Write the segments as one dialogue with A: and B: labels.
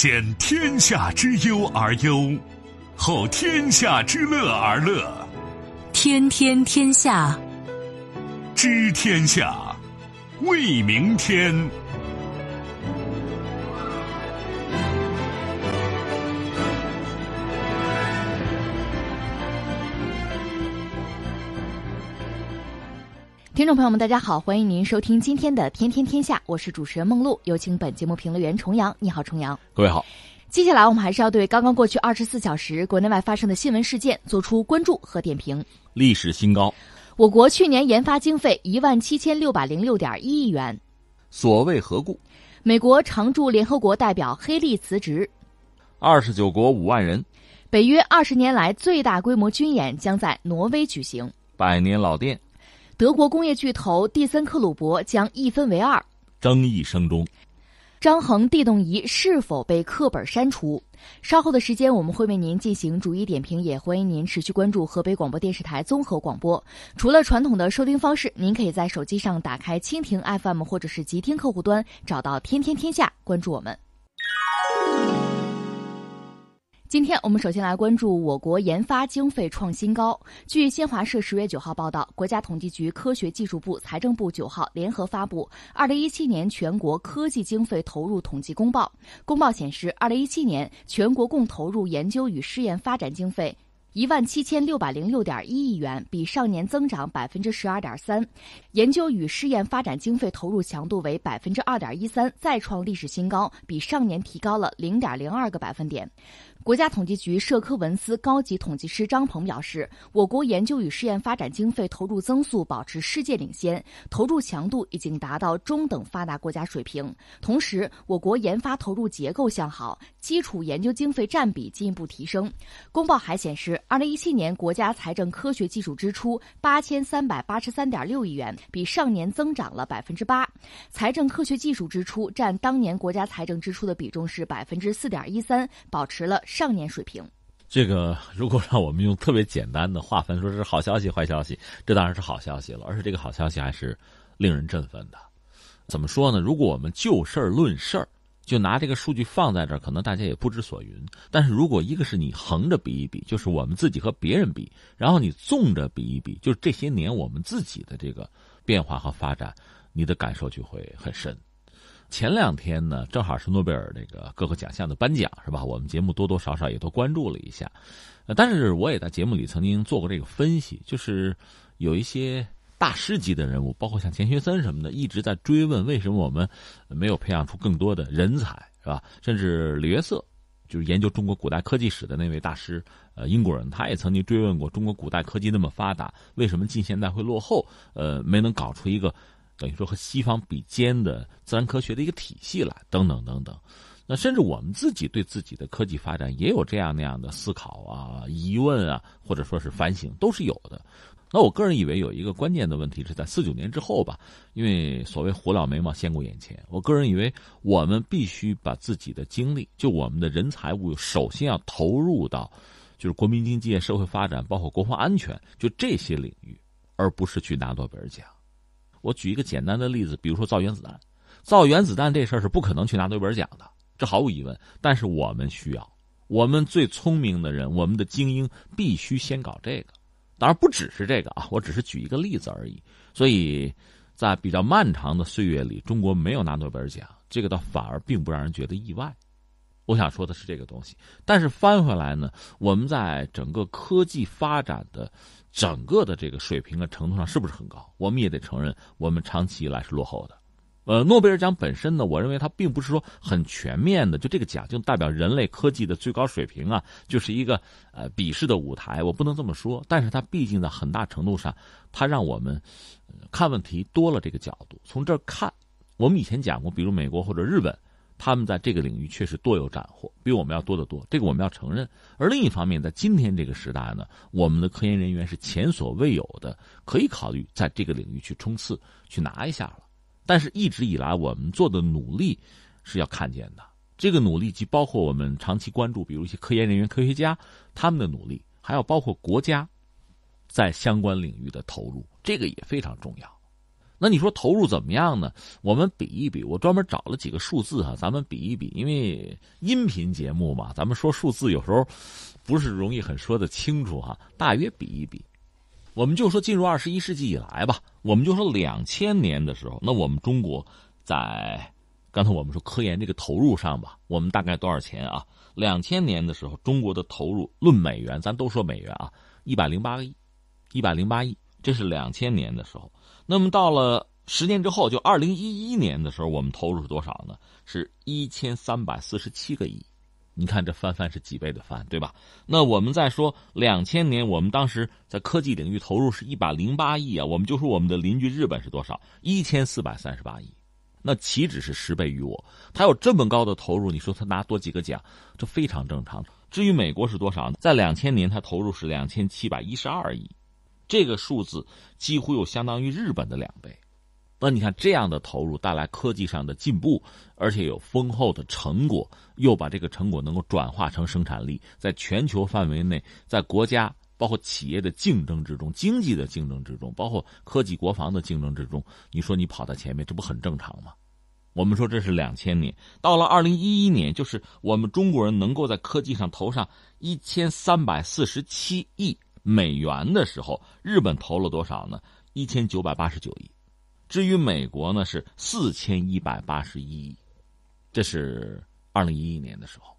A: 先天下之忧而忧，后天下之乐而乐。
B: 天天天下，
A: 知天下，为明天。
C: 听众朋友们，大家好，欢迎您收听今天的《天天天下》，我是主持人梦露，有请本节目评论员重阳。你好，重阳。
D: 各位好。
C: 接下来我们还是要对刚刚过去二十四小时国内外发生的新闻事件做出关注和点评。
D: 历史新高，
C: 我国去年研发经费一万七千六百零六点一亿元。
D: 所谓何故？
C: 美国常驻联合国代表黑利辞职。
D: 二十九国五万人。
C: 北约二十年来最大规模军演将在挪威举行。
D: 百年老店。
C: 德国工业巨头蒂森克虏伯将一分为二，
D: 争议声中。
C: 张衡地动仪是否被课本删除？稍后的时间我们会为您进行逐一点评，也欢迎您持续关注河北广播电视台综合广播。除了传统的收听方式，您可以在手机上打开蜻蜓 FM 或者是极听客户端，找到“天天天下”，关注我们。今天我们首先来关注我国研发经费创新高。据新华社十月九号报道，国家统计局、科学技术部、财政部九号联合发布《二零一七年全国科技经费投入统计公报》。公报显示，二零一七年全国共投入研究与试验发展经费。一万七千六百零六点一亿元，比上年增长百分之十二点三，研究与试验发展经费投入强度为百分之二点一三，再创历史新高，比上年提高了零点零二个百分点。国家统计局社科文司高级统计师张鹏表示，我国研究与试验发展经费投入增速保持世界领先，投入强度已经达到中等发达国家水平。同时，我国研发投入结构向好，基础研究经费占比进一步提升。公报还显示，二零一七年国家财政科学技术支出八千三百八十三点六亿元，比上年增长了百分之八。财政科学技术支出占当年国家财政支出的比重是百分之四点一三，保持了。上年水平，
D: 这个如果让我们用特别简单的划分，说是好消息、坏消息，这当然是好消息了。而且这个好消息还是令人振奋的。怎么说呢？如果我们就事儿论事儿，就拿这个数据放在这儿，可能大家也不知所云。但是如果一个是你横着比一比，就是我们自己和别人比，然后你纵着比一比，就是这些年我们自己的这个变化和发展，你的感受就会很深。前两天呢，正好是诺贝尔这个各个奖项的颁奖，是吧？我们节目多多少少也都关注了一下，但是我也在节目里曾经做过这个分析，就是有一些大师级的人物，包括像钱学森什么的，一直在追问为什么我们没有培养出更多的人才，是吧？甚至李约瑟，就是研究中国古代科技史的那位大师，呃，英国人，他也曾经追问过中国古代科技那么发达，为什么近现代会落后？呃，没能搞出一个。等于说和西方比肩的自然科学的一个体系来，等等等等，那甚至我们自己对自己的科技发展也有这样那样的思考啊、疑问啊，或者说是反省，都是有的。那我个人以为有一个关键的问题是在四九年之后吧，因为所谓火燎眉毛先过眼前，我个人以为我们必须把自己的精力，就我们的人财物，首先要投入到就是国民经济、社会发展，包括国防安全，就这些领域，而不是去拿诺贝尔奖。我举一个简单的例子，比如说造原子弹，造原子弹这事儿是不可能去拿诺贝尔奖的，这毫无疑问。但是我们需要，我们最聪明的人，我们的精英必须先搞这个。当然不只是这个啊，我只是举一个例子而已。所以在比较漫长的岁月里，中国没有拿诺贝尔奖，这个倒反而并不让人觉得意外。我想说的是这个东西。但是翻回来呢，我们在整个科技发展的。整个的这个水平的程度上是不是很高？我们也得承认，我们长期以来是落后的。呃，诺贝尔奖本身呢，我认为它并不是说很全面的，就这个奖就代表人类科技的最高水平啊，就是一个呃比试的舞台。我不能这么说，但是它毕竟在很大程度上，它让我们看问题多了这个角度。从这儿看，我们以前讲过，比如美国或者日本。他们在这个领域确实多有斩获，比我们要多得多，这个我们要承认。而另一方面，在今天这个时代呢，我们的科研人员是前所未有的，可以考虑在这个领域去冲刺，去拿一下了。但是，一直以来我们做的努力是要看见的。这个努力既包括我们长期关注，比如一些科研人员、科学家他们的努力，还要包括国家在相关领域的投入，这个也非常重要。那你说投入怎么样呢？我们比一比，我专门找了几个数字哈，咱们比一比。因为音频节目嘛，咱们说数字有时候不是容易很说得清楚哈。大约比一比，我们就说进入二十一世纪以来吧，我们就说两千年的时候，那我们中国在刚才我们说科研这个投入上吧，我们大概多少钱啊？两千年的时候，中国的投入论美元，咱都说美元啊，一百零八个亿，一百零八亿，这是两千年的时候。那么到了十年之后，就二零一一年的时候，我们投入是多少呢？是一千三百四十七个亿。你看这翻番是几倍的翻，对吧？那我们再说两千年，我们当时在科技领域投入是一百零八亿啊。我们就说我们的邻居日本是多少？一千四百三十八亿。那岂止是十倍于我？他有这么高的投入，你说他拿多几个奖，这非常正常。至于美国是多少呢？在两千年，他投入是两千七百一十二亿。这个数字几乎又相当于日本的两倍，那你看这样的投入带来科技上的进步，而且有丰厚的成果，又把这个成果能够转化成生产力，在全球范围内，在国家包括企业的竞争之中，经济的竞争之中，包括科技国防的竞争之中，你说你跑到前面，这不很正常吗？我们说这是两千年，到了二零一一年，就是我们中国人能够在科技上投上一千三百四十七亿。美元的时候，日本投了多少呢？一千九百八十九亿。至于美国呢，是四千一百八十一亿。这是二零一一年的时候。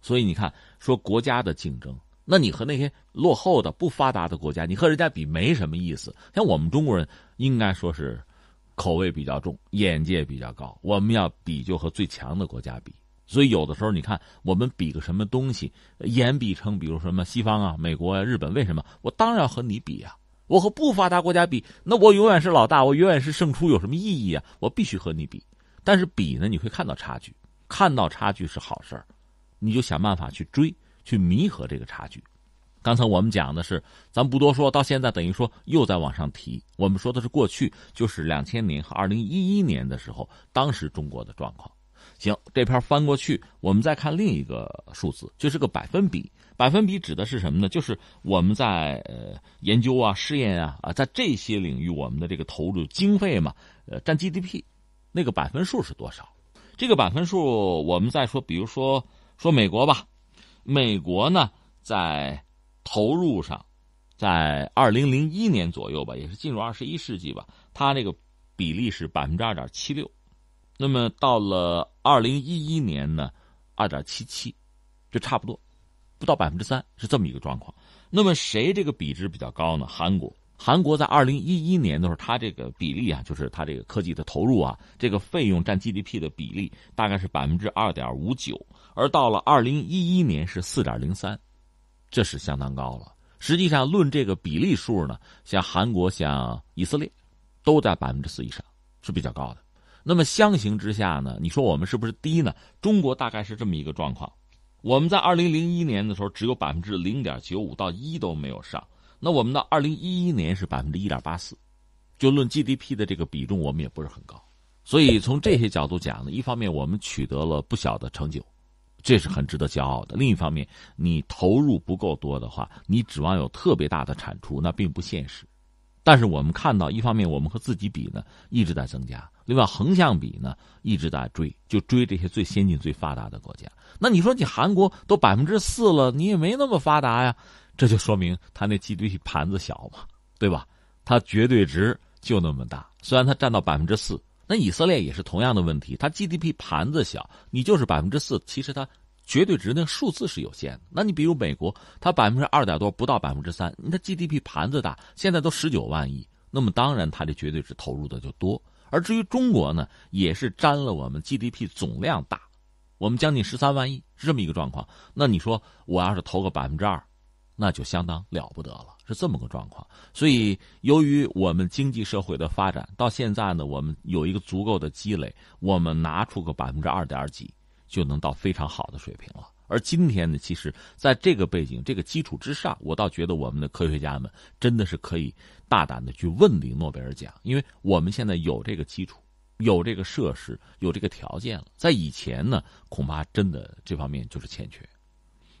D: 所以你看，说国家的竞争，那你和那些落后的、不发达的国家，你和人家比没什么意思。像我们中国人，应该说是口味比较重，眼界比较高。我们要比，就和最强的国家比。所以有的时候，你看我们比个什么东西，言必称，比如什么西方啊、美国啊、日本，为什么？我当然要和你比呀！我和不发达国家比，那我永远是老大，我永远是胜出，有什么意义啊？我必须和你比。但是比呢，你会看到差距，看到差距是好事儿，你就想办法去追，去弥合这个差距。刚才我们讲的是，咱不多说，到现在等于说又在往上提。我们说的是过去，就是两千年和二零一一年的时候，当时中国的状况。行，这篇翻过去，我们再看另一个数字，就是个百分比。百分比指的是什么呢？就是我们在呃研究啊、试验啊啊，在这些领域我们的这个投入经费嘛，呃，占 GDP 那个百分数是多少？这个百分数，我们再说，比如说说美国吧，美国呢在投入上，在二零零一年左右吧，也是进入二十一世纪吧，它那个比例是百分之二点七六。那么到了二零一一年呢，二点七七，就差不多，不到百分之三，是这么一个状况。那么谁这个比值比较高呢？韩国，韩国在二零一一年的时候，它这个比例啊，就是它这个科技的投入啊，这个费用占 GDP 的比例大概是百分之二点五九，而到了二零一一年是四点零三，这是相当高了。实际上论这个比例数呢，像韩国、像以色列，都在百分之四以上，是比较高的。那么相形之下呢？你说我们是不是低呢？中国大概是这么一个状况，我们在二零零一年的时候只有百分之零点九五到一都没有上，那我们到二零一一年是百分之一点八四，就论 GDP 的这个比重，我们也不是很高。所以从这些角度讲呢，一方面我们取得了不小的成就，这是很值得骄傲的；另一方面，你投入不够多的话，你指望有特别大的产出，那并不现实。但是我们看到，一方面我们和自己比呢一直在增加，另外横向比呢一直在追，就追这些最先进、最发达的国家。那你说你韩国都百分之四了，你也没那么发达呀，这就说明它那 GDP 盘子小嘛，对吧？它绝对值就那么大，虽然它占到百分之四，那以色列也是同样的问题，它 GDP 盘子小，你就是百分之四，其实它。绝对值那数字是有限的。那你比如美国，它百分之二点多，不到百分之三，你的 GDP 盘子大，现在都十九万亿，那么当然它的绝对值投入的就多。而至于中国呢，也是占了我们 GDP 总量大，我们将近十三万亿是这么一个状况。那你说我要是投个百分之二，那就相当了不得了，是这么个状况。所以由于我们经济社会的发展到现在呢，我们有一个足够的积累，我们拿出个百分之二点几。就能到非常好的水平了。而今天呢，其实在这个背景、这个基础之上，我倒觉得我们的科学家们真的是可以大胆的去问鼎诺贝尔奖，因为我们现在有这个基础、有这个设施、有这个条件了。在以前呢，恐怕真的这方面就是欠缺。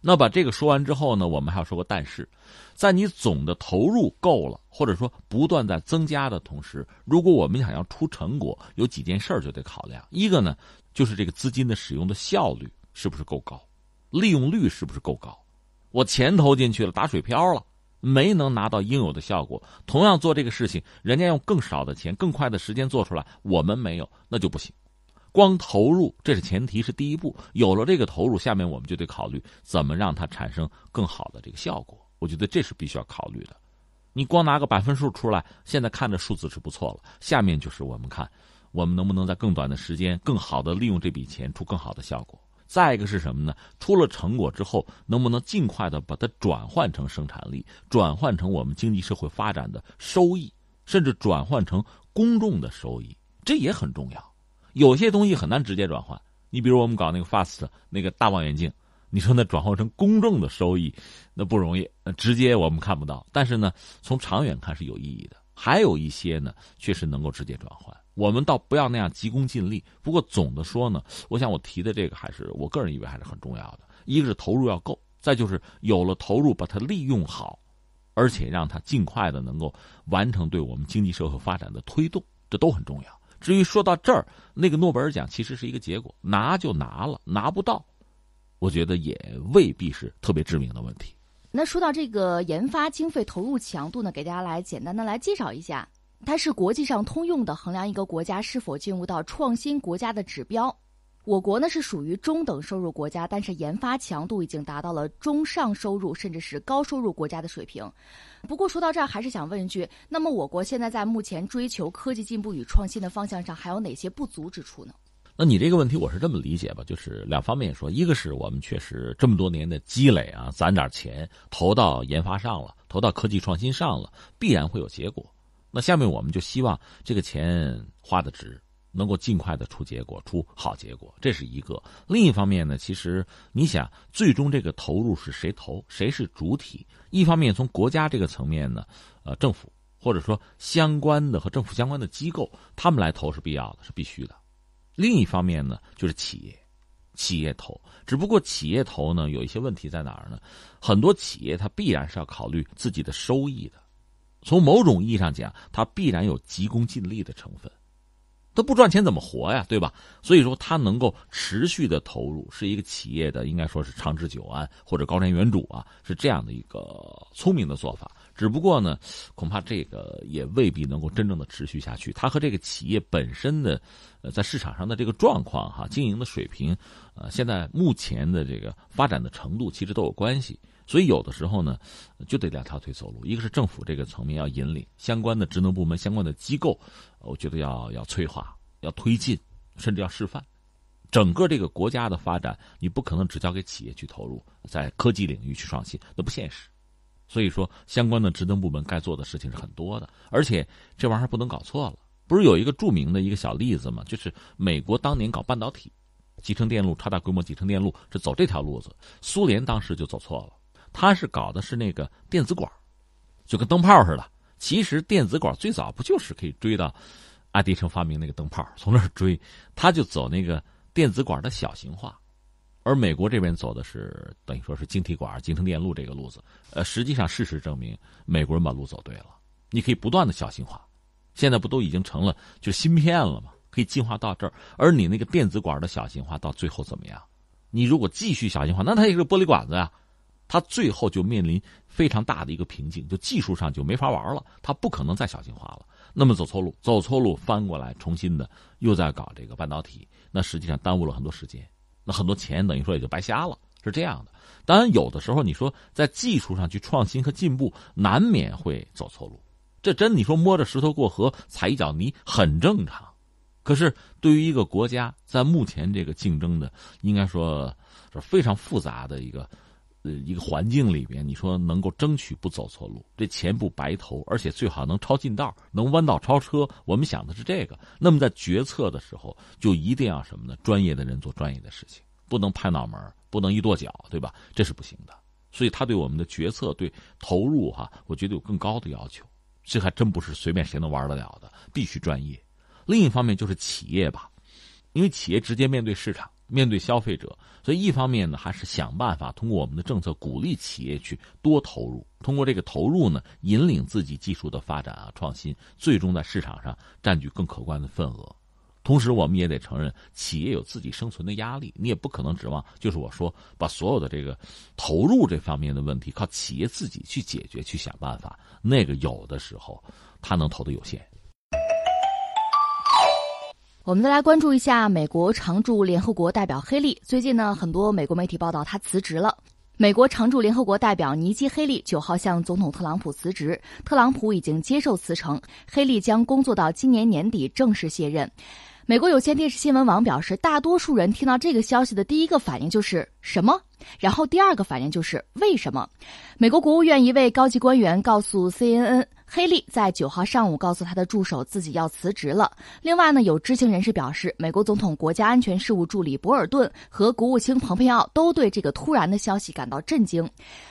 D: 那把这个说完之后呢，我们还要说个但是，在你总的投入够了，或者说不断在增加的同时，如果我们想要出成果，有几件事儿就得考量。一个呢，就是这个资金的使用的效率是不是够高，利用率是不是够高。我钱投进去了，打水漂了，没能拿到应有的效果。同样做这个事情，人家用更少的钱、更快的时间做出来，我们没有，那就不行。光投入这是前提，是第一步。有了这个投入，下面我们就得考虑怎么让它产生更好的这个效果。我觉得这是必须要考虑的。你光拿个百分数出来，现在看着数字是不错了。下面就是我们看，我们能不能在更短的时间、更好的利用这笔钱，出更好的效果。再一个是什么呢？出了成果之后，能不能尽快的把它转换成生产力，转换成我们经济社会发展的收益，甚至转换成公众的收益，这也很重要。有些东西很难直接转换，你比如我们搞那个 FAST 那个大望远镜，你说那转换成公众的收益，那不容易，直接我们看不到。但是呢，从长远看是有意义的。还有一些呢，确实能够直接转换。我们倒不要那样急功近利。不过总的说呢，我想我提的这个还是我个人以为还是很重要的。一个是投入要够，再就是有了投入把它利用好，而且让它尽快的能够完成对我们经济社会发展的推动，这都很重要。至于说到这儿，那个诺贝尔奖其实是一个结果，拿就拿了，拿不到，我觉得也未必是特别致命的问题。
C: 那说到这个研发经费投入强度呢，给大家来简单的来介绍一下，它是国际上通用的衡量一个国家是否进入到创新国家的指标。我国呢是属于中等收入国家，但是研发强度已经达到了中上收入甚至是高收入国家的水平。不过说到这儿，还是想问一句：那么我国现在在目前追求科技进步与创新的方向上，还有哪些不足之处呢？
D: 那你这个问题我是这么理解吧，就是两方面说，一个是我们确实这么多年的积累啊，攒点钱投到研发上了，投到科技创新上了，必然会有结果。那下面我们就希望这个钱花的值。能够尽快的出结果，出好结果，这是一个。另一方面呢，其实你想，最终这个投入是谁投，谁是主体？一方面从国家这个层面呢，呃，政府或者说相关的和政府相关的机构，他们来投是必要的，是必须的。另一方面呢，就是企业，企业投。只不过企业投呢，有一些问题在哪儿呢？很多企业它必然是要考虑自己的收益的，从某种意义上讲，它必然有急功近利的成分。他不赚钱怎么活呀？对吧？所以说，他能够持续的投入，是一个企业的应该说是长治久安或者高瞻远瞩啊，是这样的一个聪明的做法。只不过呢，恐怕这个也未必能够真正的持续下去。它和这个企业本身的呃在市场上的这个状况哈，经营的水平，呃，现在目前的这个发展的程度其实都有关系。所以有的时候呢，就得两条腿走路，一个是政府这个层面要引领相关的职能部门、相关的机构，我觉得要要催化、要推进，甚至要示范。整个这个国家的发展，你不可能只交给企业去投入，在科技领域去创新，那不现实。所以说，相关的职能部门该做的事情是很多的，而且这玩意儿不能搞错了。不是有一个著名的一个小例子吗？就是美国当年搞半导体、集成电路、超大规模集成电路是走这条路子，苏联当时就走错了。他是搞的是那个电子管，就跟灯泡似的。其实电子管最早不就是可以追到爱迪生发明那个灯泡，从那儿追，他就走那个电子管的小型化。而美国这边走的是等于说是晶体管、集成电路这个路子。呃，实际上事实证明，美国人把路走对了。你可以不断的小型化，现在不都已经成了就芯片了吗？可以进化到这儿。而你那个电子管的小型化到最后怎么样？你如果继续小型化，那它也是玻璃管子呀。它最后就面临非常大的一个瓶颈，就技术上就没法玩了，它不可能再小型化了。那么走错路，走错路，翻过来重新的又在搞这个半导体，那实际上耽误了很多时间，那很多钱等于说也就白瞎了，是这样的。当然，有的时候你说在技术上去创新和进步，难免会走错路，这真你说摸着石头过河，踩一脚泥很正常。可是对于一个国家在目前这个竞争的，应该说是非常复杂的一个。呃，一个环境里边，你说能够争取不走错路，这钱不白投，而且最好能超近道，能弯道超车。我们想的是这个。那么在决策的时候，就一定要什么呢？专业的人做专业的事情，不能拍脑门，不能一跺脚，对吧？这是不行的。所以他对我们的决策、对投入，哈，我觉得有更高的要求。这还真不是随便谁能玩得了的，必须专业。另一方面就是企业吧，因为企业直接面对市场，面对消费者，所以一方面呢，还是想办法通过我们的政策鼓励企业去多投入，通过这个投入呢，引领自己技术的发展啊、创新，最终在市场上占据更可观的份额。同时，我们也得承认，企业有自己生存的压力，你也不可能指望就是我说把所有的这个投入这方面的问题靠企业自己去解决、去想办法，那个有的时候他能投的有限。
C: 我们再来关注一下美国常驻联合国代表黑利。最近呢，很多美国媒体报道他辞职了。美国常驻联合国代表尼基·黑利九号向总统特朗普辞职，特朗普已经接受辞呈，黑利将工作到今年年底正式卸任。美国有线电视新闻网表示，大多数人听到这个消息的第一个反应就是什么？然后第二个反应就是为什么？美国国务院一位高级官员告诉 CNN。黑利在九号上午告诉他的助手自己要辞职了。另外呢，有知情人士表示，美国总统国家安全事务助理博尔顿和国务卿蓬佩奥都对这个突然的消息感到震惊。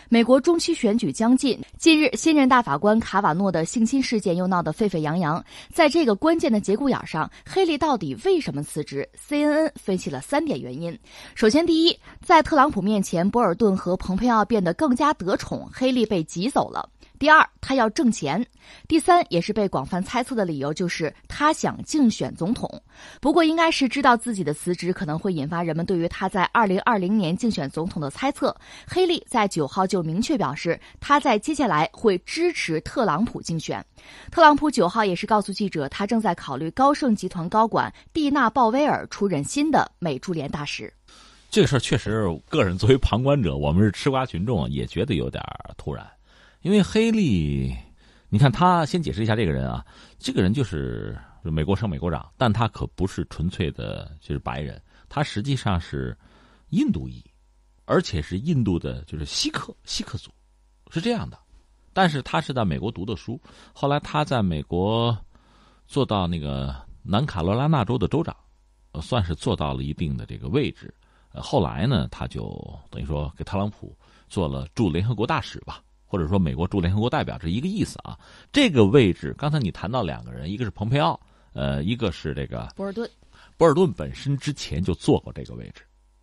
C: 美国中期选举将近，近日新任大法官卡瓦诺的性侵事件又闹得沸沸扬扬。在这个关键的节骨眼上，黑利到底为什么辞职？CNN 分析了三点原因。首先，第一，在特朗普面前，博尔顿和蓬佩奥变得更加得宠，黑利被挤走了。第二，他要挣钱；第三，也是被广泛猜测的理由，就是他想竞选总统。不过，应该是知道自己的辞职可能会引发人们对于他在二零二零年竞选总统的猜测。黑利在九号就明确表示，他在接下来会支持特朗普竞选。特朗普九号也是告诉记者，他正在考虑高盛集团高管蒂娜·鲍威尔出任新的美驻联大使。
D: 这个事儿确实，个人作为旁观者，我们是吃瓜群众，也觉得有点突然。因为黑利，你看他先解释一下这个人啊，这个人就是美国省美国长，但他可不是纯粹的就是白人，他实际上是印度裔，而且是印度的，就是锡克锡克族，是这样的。但是他是在美国读的书，后来他在美国做到那个南卡罗来纳州的州长，算是做到了一定的这个位置。后来呢，他就等于说给特朗普做了驻联合国大使吧。或者说，美国驻联合国代表这一个意思啊。这个位置，刚才你谈到两个人，一个是蓬佩奥，呃，一个是这个
C: 博尔顿。
D: 博尔顿本身之前就做过这个位置，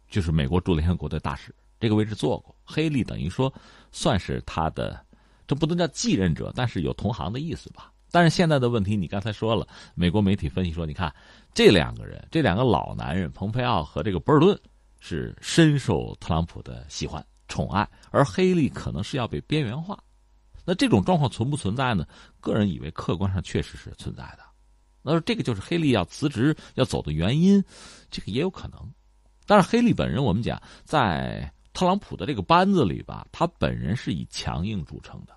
D: 就是美国驻联合国的大使，这个位置做过。黑利等于说算是他的，这不能叫继任者，但是有同行的意思吧。但是现在的问题，你刚才说了，美国媒体分析说，你看这两个人，这两个老男人，蓬佩奥和这个博尔顿，是深受特朗普的喜欢。宠爱，而黑利可能是要被边缘化，那这种状况存不存在呢？个人以为客观上确实是存在的。那这个就是黑利要辞职要走的原因，这个也有可能。但是黑利本人，我们讲在特朗普的这个班子里吧，他本人是以强硬著称的，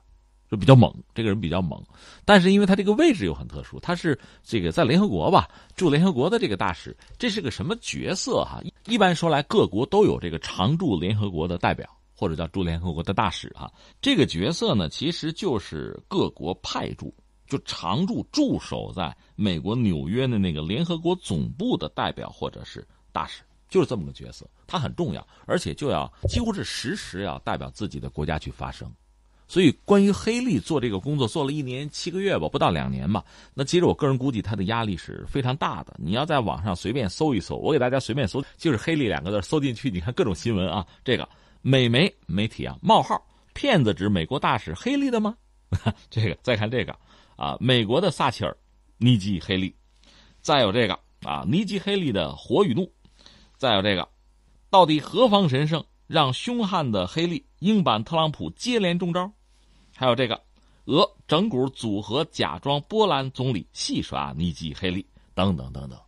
D: 就比较猛。这个人比较猛，但是因为他这个位置又很特殊，他是这个在联合国吧驻联合国的这个大使，这是个什么角色哈？一般说来，各国都有这个常驻联合国的代表。或者叫驻联合国的大使啊，这个角色呢，其实就是各国派驻，就常驻驻守在美国纽约的那个联合国总部的代表或者是大使，就是这么个角色。他很重要，而且就要几乎是时时要代表自己的国家去发声。所以，关于黑利做这个工作，做了一年七个月吧，不到两年吧。那其实我个人估计，他的压力是非常大的。你要在网上随便搜一搜，我给大家随便搜，就是“黑利”两个字，搜进去，你看各种新闻啊，这个。美媒媒体啊，冒号骗子指美国大使黑利的吗？这个再看这个啊，美国的撒切尔尼基黑利，再有这个啊，尼基黑利的火与怒，再有这个，到底何方神圣让凶悍的黑利英版特朗普接连中招？还有这个，俄整蛊组合假装波兰总理戏耍尼基黑利等等等等，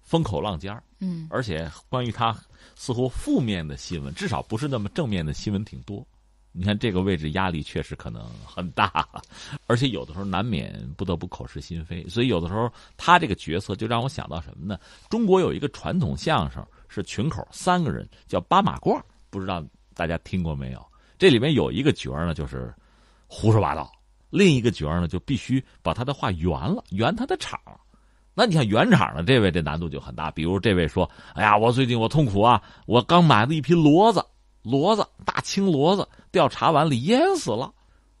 D: 风口浪尖
C: 嗯，
D: 而且关于他。似乎负面的新闻，至少不是那么正面的新闻挺多。你看这个位置压力确实可能很大，而且有的时候难免不得不口是心非。所以有的时候他这个角色就让我想到什么呢？中国有一个传统相声是群口三个人叫八马褂，不知道大家听过没有？这里面有一个角呢就是胡说八道，另一个角呢就必须把他的话圆了，圆他的场。那你看原厂的这位，这难度就很大。比如这位说：“哎呀，我最近我痛苦啊，我刚买了一批骡子，骡子大青骡子掉茶碗里淹死了。”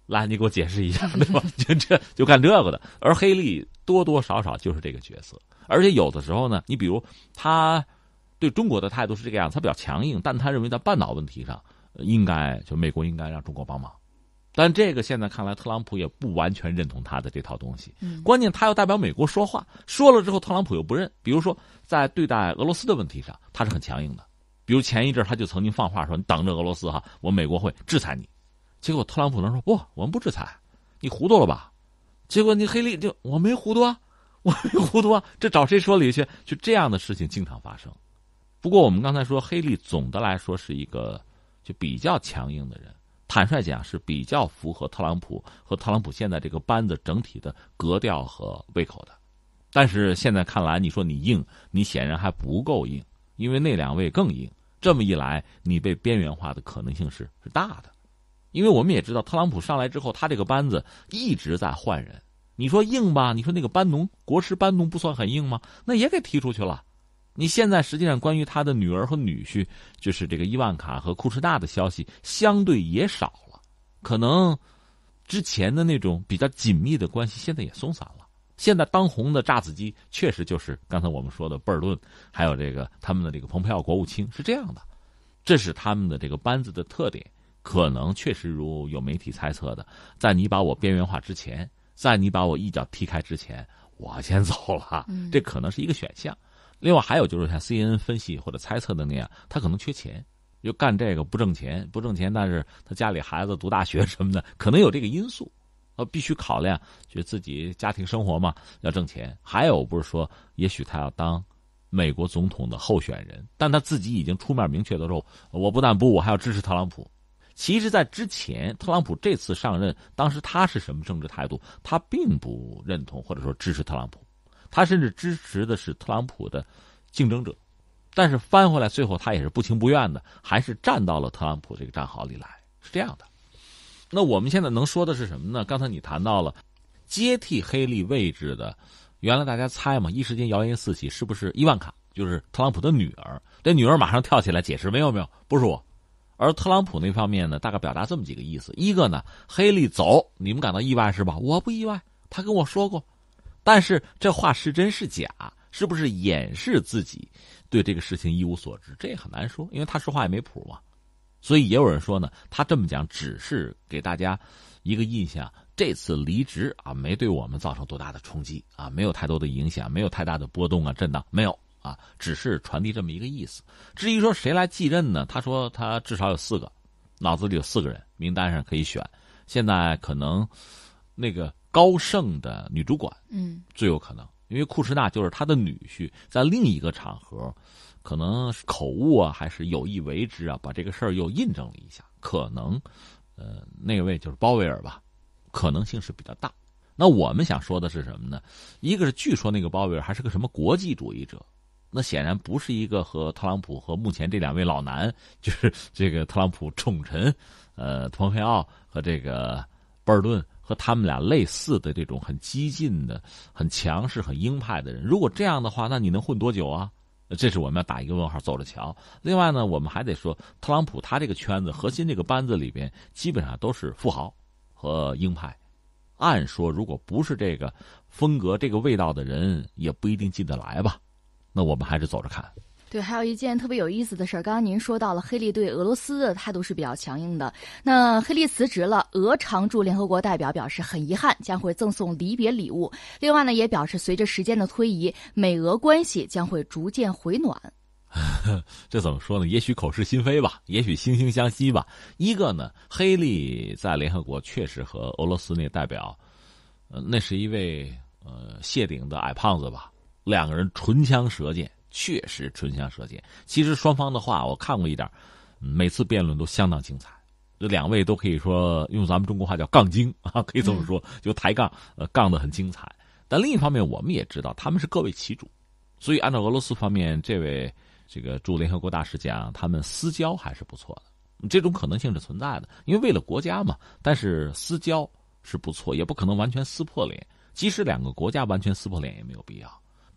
D: 来，你给我解释一下，对吧？就这就干这个的。而黑利多多少少就是这个角色，而且有的时候呢，你比如他对中国的态度是这个样子，他比较强硬，但他认为在半岛问题上，应该就美国应该让中国帮忙。但这个现在看来，特朗普也不完全认同他的这套东西。关键他要代表美国说话，说了之后，特朗普又不认。比如说，在对待俄罗斯的问题上，他是很强硬的。比如前一阵他就曾经放话说：“你等着俄罗斯哈，我美国会制裁你。”结果特朗普能说：“不，我们不制裁，你糊涂了吧？”结果你黑利就我没糊涂啊，我没糊涂啊，这找谁说理去？就这样的事情经常发生。不过我们刚才说，黑利总的来说是一个就比较强硬的人。坦率讲，是比较符合特朗普和特朗普现在这个班子整体的格调和胃口的。但是现在看来，你说你硬，你显然还不够硬，因为那两位更硬。这么一来，你被边缘化的可能性是是大的。因为我们也知道，特朗普上来之后，他这个班子一直在换人。你说硬吧？你说那个班农国师班农不算很硬吗？那也给踢出去了。你现在实际上关于他的女儿和女婿，就是这个伊万卡和库什纳的消息，相对也少了。可能之前的那种比较紧密的关系，现在也松散了。现在当红的炸子鸡，确实就是刚才我们说的贝尔顿，还有这个他们的这个蓬佩奥国务卿是这样的。这是他们的这个班子的特点。可能确实如有媒体猜测的，在你把我边缘化之前，在你把我一脚踢开之前，我先走了。这可能是一个选项。另外还有就是像 CNN 分析或者猜测的那样，他可能缺钱，就干这个不挣钱，不挣钱，但是他家里孩子读大学什么的，可能有这个因素，呃，必须考量，就自己家庭生活嘛，要挣钱。还有不是说，也许他要当美国总统的候选人，但他自己已经出面明确的说，我不但不，我还要支持特朗普。其实，在之前，特朗普这次上任，当时他是什么政治态度？他并不认同或者说支持特朗普。他甚至支持的是特朗普的竞争者，但是翻回来最后他也是不情不愿的，还是站到了特朗普这个战壕里来，是这样的。那我们现在能说的是什么呢？刚才你谈到了接替黑利位置的，原来大家猜嘛，一时间谣言四起，是不是伊万卡？就是特朗普的女儿。这女儿马上跳起来解释：没有没有，不是我。而特朗普那方面呢，大概表达这么几个意思：一个呢，黑利走，你们感到意外是吧？我不意外，他跟我说过。但是这话是真是假？是不是掩饰自己对这个事情一无所知？这也很难说，因为他说话也没谱嘛。所以也有人说呢，他这么讲只是给大家一个印象：这次离职啊，没对我们造成多大的冲击啊，没有太多的影响，没有太大的波动啊、震荡，没有啊，只是传递这么一个意思。至于说谁来继任呢？他说他至少有四个，脑子里有四个人，名单上可以选。现在可能那个。高盛的女主管，
C: 嗯，
D: 最有可能，因为库什纳就是他的女婿，在另一个场合，可能是口误啊，还是有意为之啊，把这个事儿又印证了一下，可能，呃，那位就是鲍威尔吧，可能性是比较大。那我们想说的是什么呢？一个是据说那个鲍威尔还是个什么国际主义者，那显然不是一个和特朗普和目前这两位老男，就是这个特朗普宠臣，呃，蓬佩奥和这个博尔顿。和他们俩类似的这种很激进的、很强势、很鹰派的人，如果这样的话，那你能混多久啊？这是我们要打一个问号，走着瞧。另外呢，我们还得说，特朗普他这个圈子核心这个班子里边，基本上都是富豪和鹰派。按说，如果不是这个风格、这个味道的人，也不一定进得来吧？那我们还是走着看。
C: 对，还有一件特别有意思的事儿，刚刚您说到了黑利对俄罗斯的态度是比较强硬的。那黑利辞职了，俄常驻联合国代表表示很遗憾，将会赠送离别礼物。另外呢，也表示随着时间的推移，美俄关系将会逐渐回暖。
D: 这怎么说呢？也许口是心非吧，也许惺惺相惜吧。一个呢，黑利在联合国确实和俄罗斯那代表，呃，那是一位呃谢顶的矮胖子吧，两个人唇枪舌剑。确实唇枪舌剑。其实双方的话，我看过一点，每次辩论都相当精彩。这两位都可以说用咱们中国话叫杠精啊，可以这么说，就抬杠，呃，杠得很精彩。但另一方面，我们也知道他们是各为其主，所以按照俄罗斯方面这位这个驻联合国大使讲，他们私交还是不错的。这种可能性是存在的，因为为了国家嘛。但是私交是不错，也不可能完全撕破脸。即使两个国家完全撕破脸，也没有必要。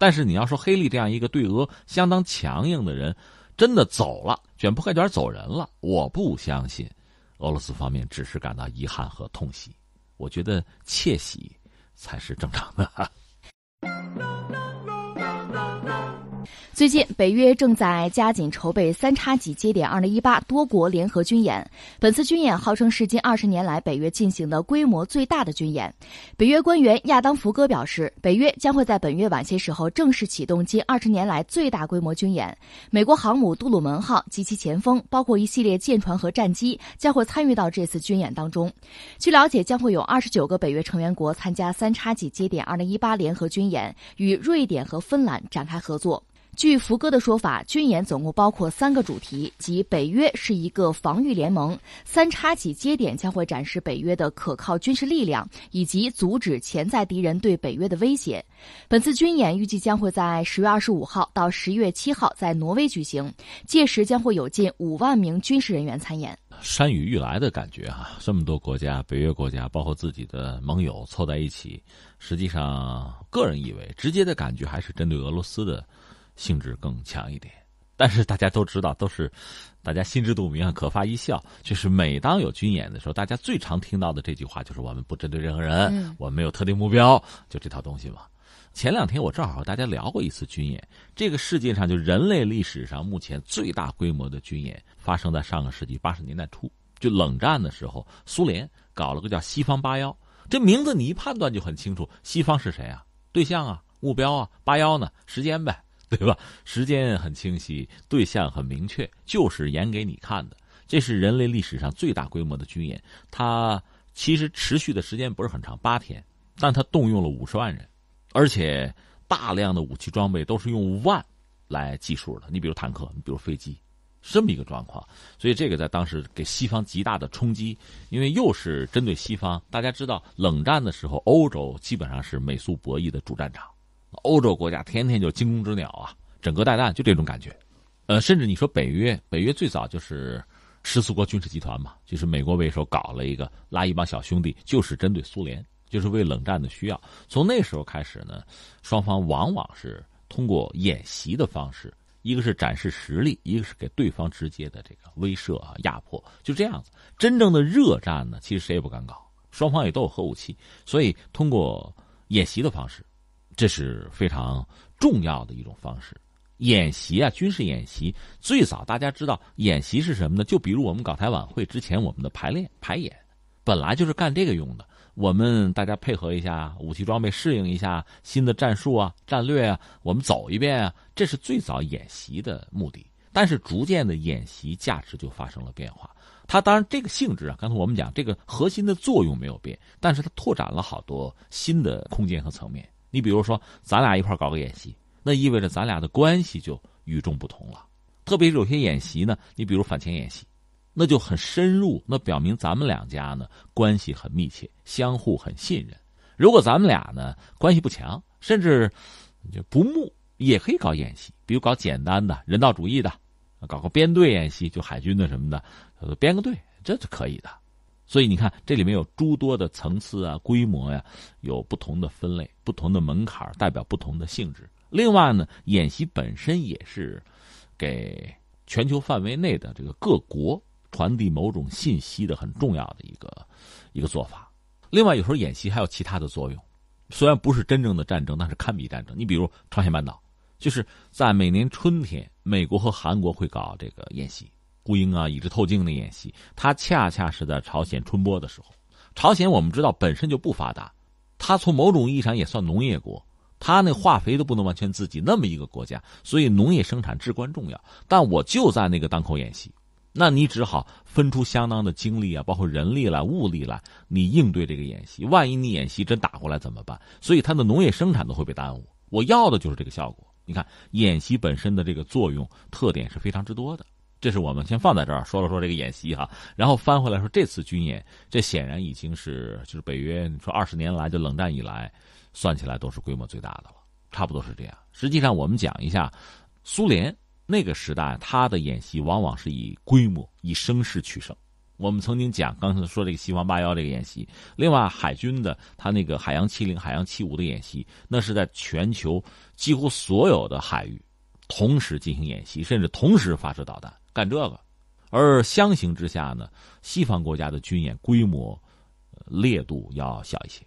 D: 但是你要说黑利这样一个对俄相当强硬的人，真的走了，卷铺盖卷走人了，我不相信，俄罗斯方面只是感到遗憾和痛惜，我觉得窃喜才是正常的。
C: 最近，北约正在加紧筹备三叉戟接点2018多国联合军演。本次军演号称是近二十年来北约进行的规模最大的军演。北约官员亚当·福格表示，北约将会在本月晚些时候正式启动近二十年来最大规模军演。美国航母“杜鲁门号”及其前锋，包括一系列舰船和战机，将会参与到这次军演当中。据了解，将会有二十九个北约成员国参加三叉戟接点2018联合军演，与瑞典和芬兰展开合作。据福哥的说法，军演总共包括三个主题，即北约是一个防御联盟，三叉戟接点将会展示北约的可靠军事力量，以及阻止潜在敌人对北约的威胁。本次军演预计将会在十月二十五号到十月七号在挪威举行，届时将会有近五万名军事人员参演。
D: 山雨欲来的感觉啊！这么多国家，北约国家，包括自己的盟友凑在一起，实际上，个人以为直接的感觉还是针对俄罗斯的。性质更强一点，但是大家都知道，都是大家心知肚明啊，可发一笑。就是每当有军演的时候，大家最常听到的这句话就是“我们不针对任何人，我们没有特定目标”，就这套东西嘛。前两天我正好和大家聊过一次军演，这个世界上就人类历史上目前最大规模的军演发生在上个世纪八十年代初，就冷战的时候，苏联搞了个叫“西方八幺”，这名字你一判断就很清楚，西方是谁啊？对象啊？目标啊？八幺呢？时间呗。对吧？时间很清晰，对象很明确，就是演给你看的。这是人类历史上最大规模的军演，它其实持续的时间不是很长，八天，但它动用了五十万人，而且大量的武器装备都是用万来计数的。你比如坦克，你比如飞机，这么一个状况。所以这个在当时给西方极大的冲击，因为又是针对西方。大家知道，冷战的时候，欧洲基本上是美苏博弈的主战场。欧洲国家天天就惊弓之鸟啊，整个带弹，就这种感觉。呃，甚至你说北约，北约最早就是十四国军事集团嘛，就是美国为首搞了一个拉一帮小兄弟，就是针对苏联，就是为冷战的需要。从那时候开始呢，双方往往是通过演习的方式，一个是展示实力，一个是给对方直接的这个威慑啊、压迫，就这样子。真正的热战呢，其实谁也不敢搞，双方也都有核武器，所以通过演习的方式。这是非常重要的一种方式，演习啊，军事演习最早大家知道演习是什么呢？就比如我们搞台晚会之前，我们的排练排演，本来就是干这个用的。我们大家配合一下，武器装备适应一下新的战术啊、战略啊，我们走一遍啊，这是最早演习的目的。但是逐渐的演习价值就发生了变化。它当然这个性质啊，刚才我们讲这个核心的作用没有变，但是它拓展了好多新的空间和层面。你比如说，咱俩一块搞个演习，那意味着咱俩的关系就与众不同了。特别是有些演习呢，你比如反潜演习，那就很深入，那表明咱们两家呢关系很密切，相互很信任。如果咱们俩呢关系不强，甚至就不睦，也可以搞演习，比如搞简单的人道主义的，搞个编队演习，就海军的什么的，编个队，这是可以的。所以你看，这里面有诸多的层次啊、规模呀，有不同的分类、不同的门槛，代表不同的性质。另外呢，演习本身也是给全球范围内的这个各国传递某种信息的很重要的一个一个做法。另外，有时候演习还有其他的作用，虽然不是真正的战争，但是堪比战争。你比如朝鲜半岛，就是在每年春天，美国和韩国会搞这个演习。孤鹰啊，以至透镜的演习，它恰恰是在朝鲜春播的时候。朝鲜我们知道本身就不发达，它从某种意义上也算农业国，它那化肥都不能完全自己，那么一个国家，所以农业生产至关重要。但我就在那个当口演习，那你只好分出相当的精力啊，包括人力来、物力来，你应对这个演习。万一你演习真打过来怎么办？所以它的农业生产都会被耽误。我要的就是这个效果。你看，演习本身的这个作用特点是非常之多的。这是我们先放在这儿说了说这个演习哈，然后翻回来说这次军演，这显然已经是就是北约你说二十年来就冷战以来，算起来都是规模最大的了，差不多是这样。实际上我们讲一下，苏联那个时代它的演习往往是以规模以声势取胜。我们曾经讲刚才说这个西方八幺这个演习，另外海军的它那个海洋七零、海洋七五的演习，那是在全球几乎所有的海域同时进行演习，甚至同时发射导弹。干这个，而相形之下呢，西方国家的军演规模、烈度要小一些。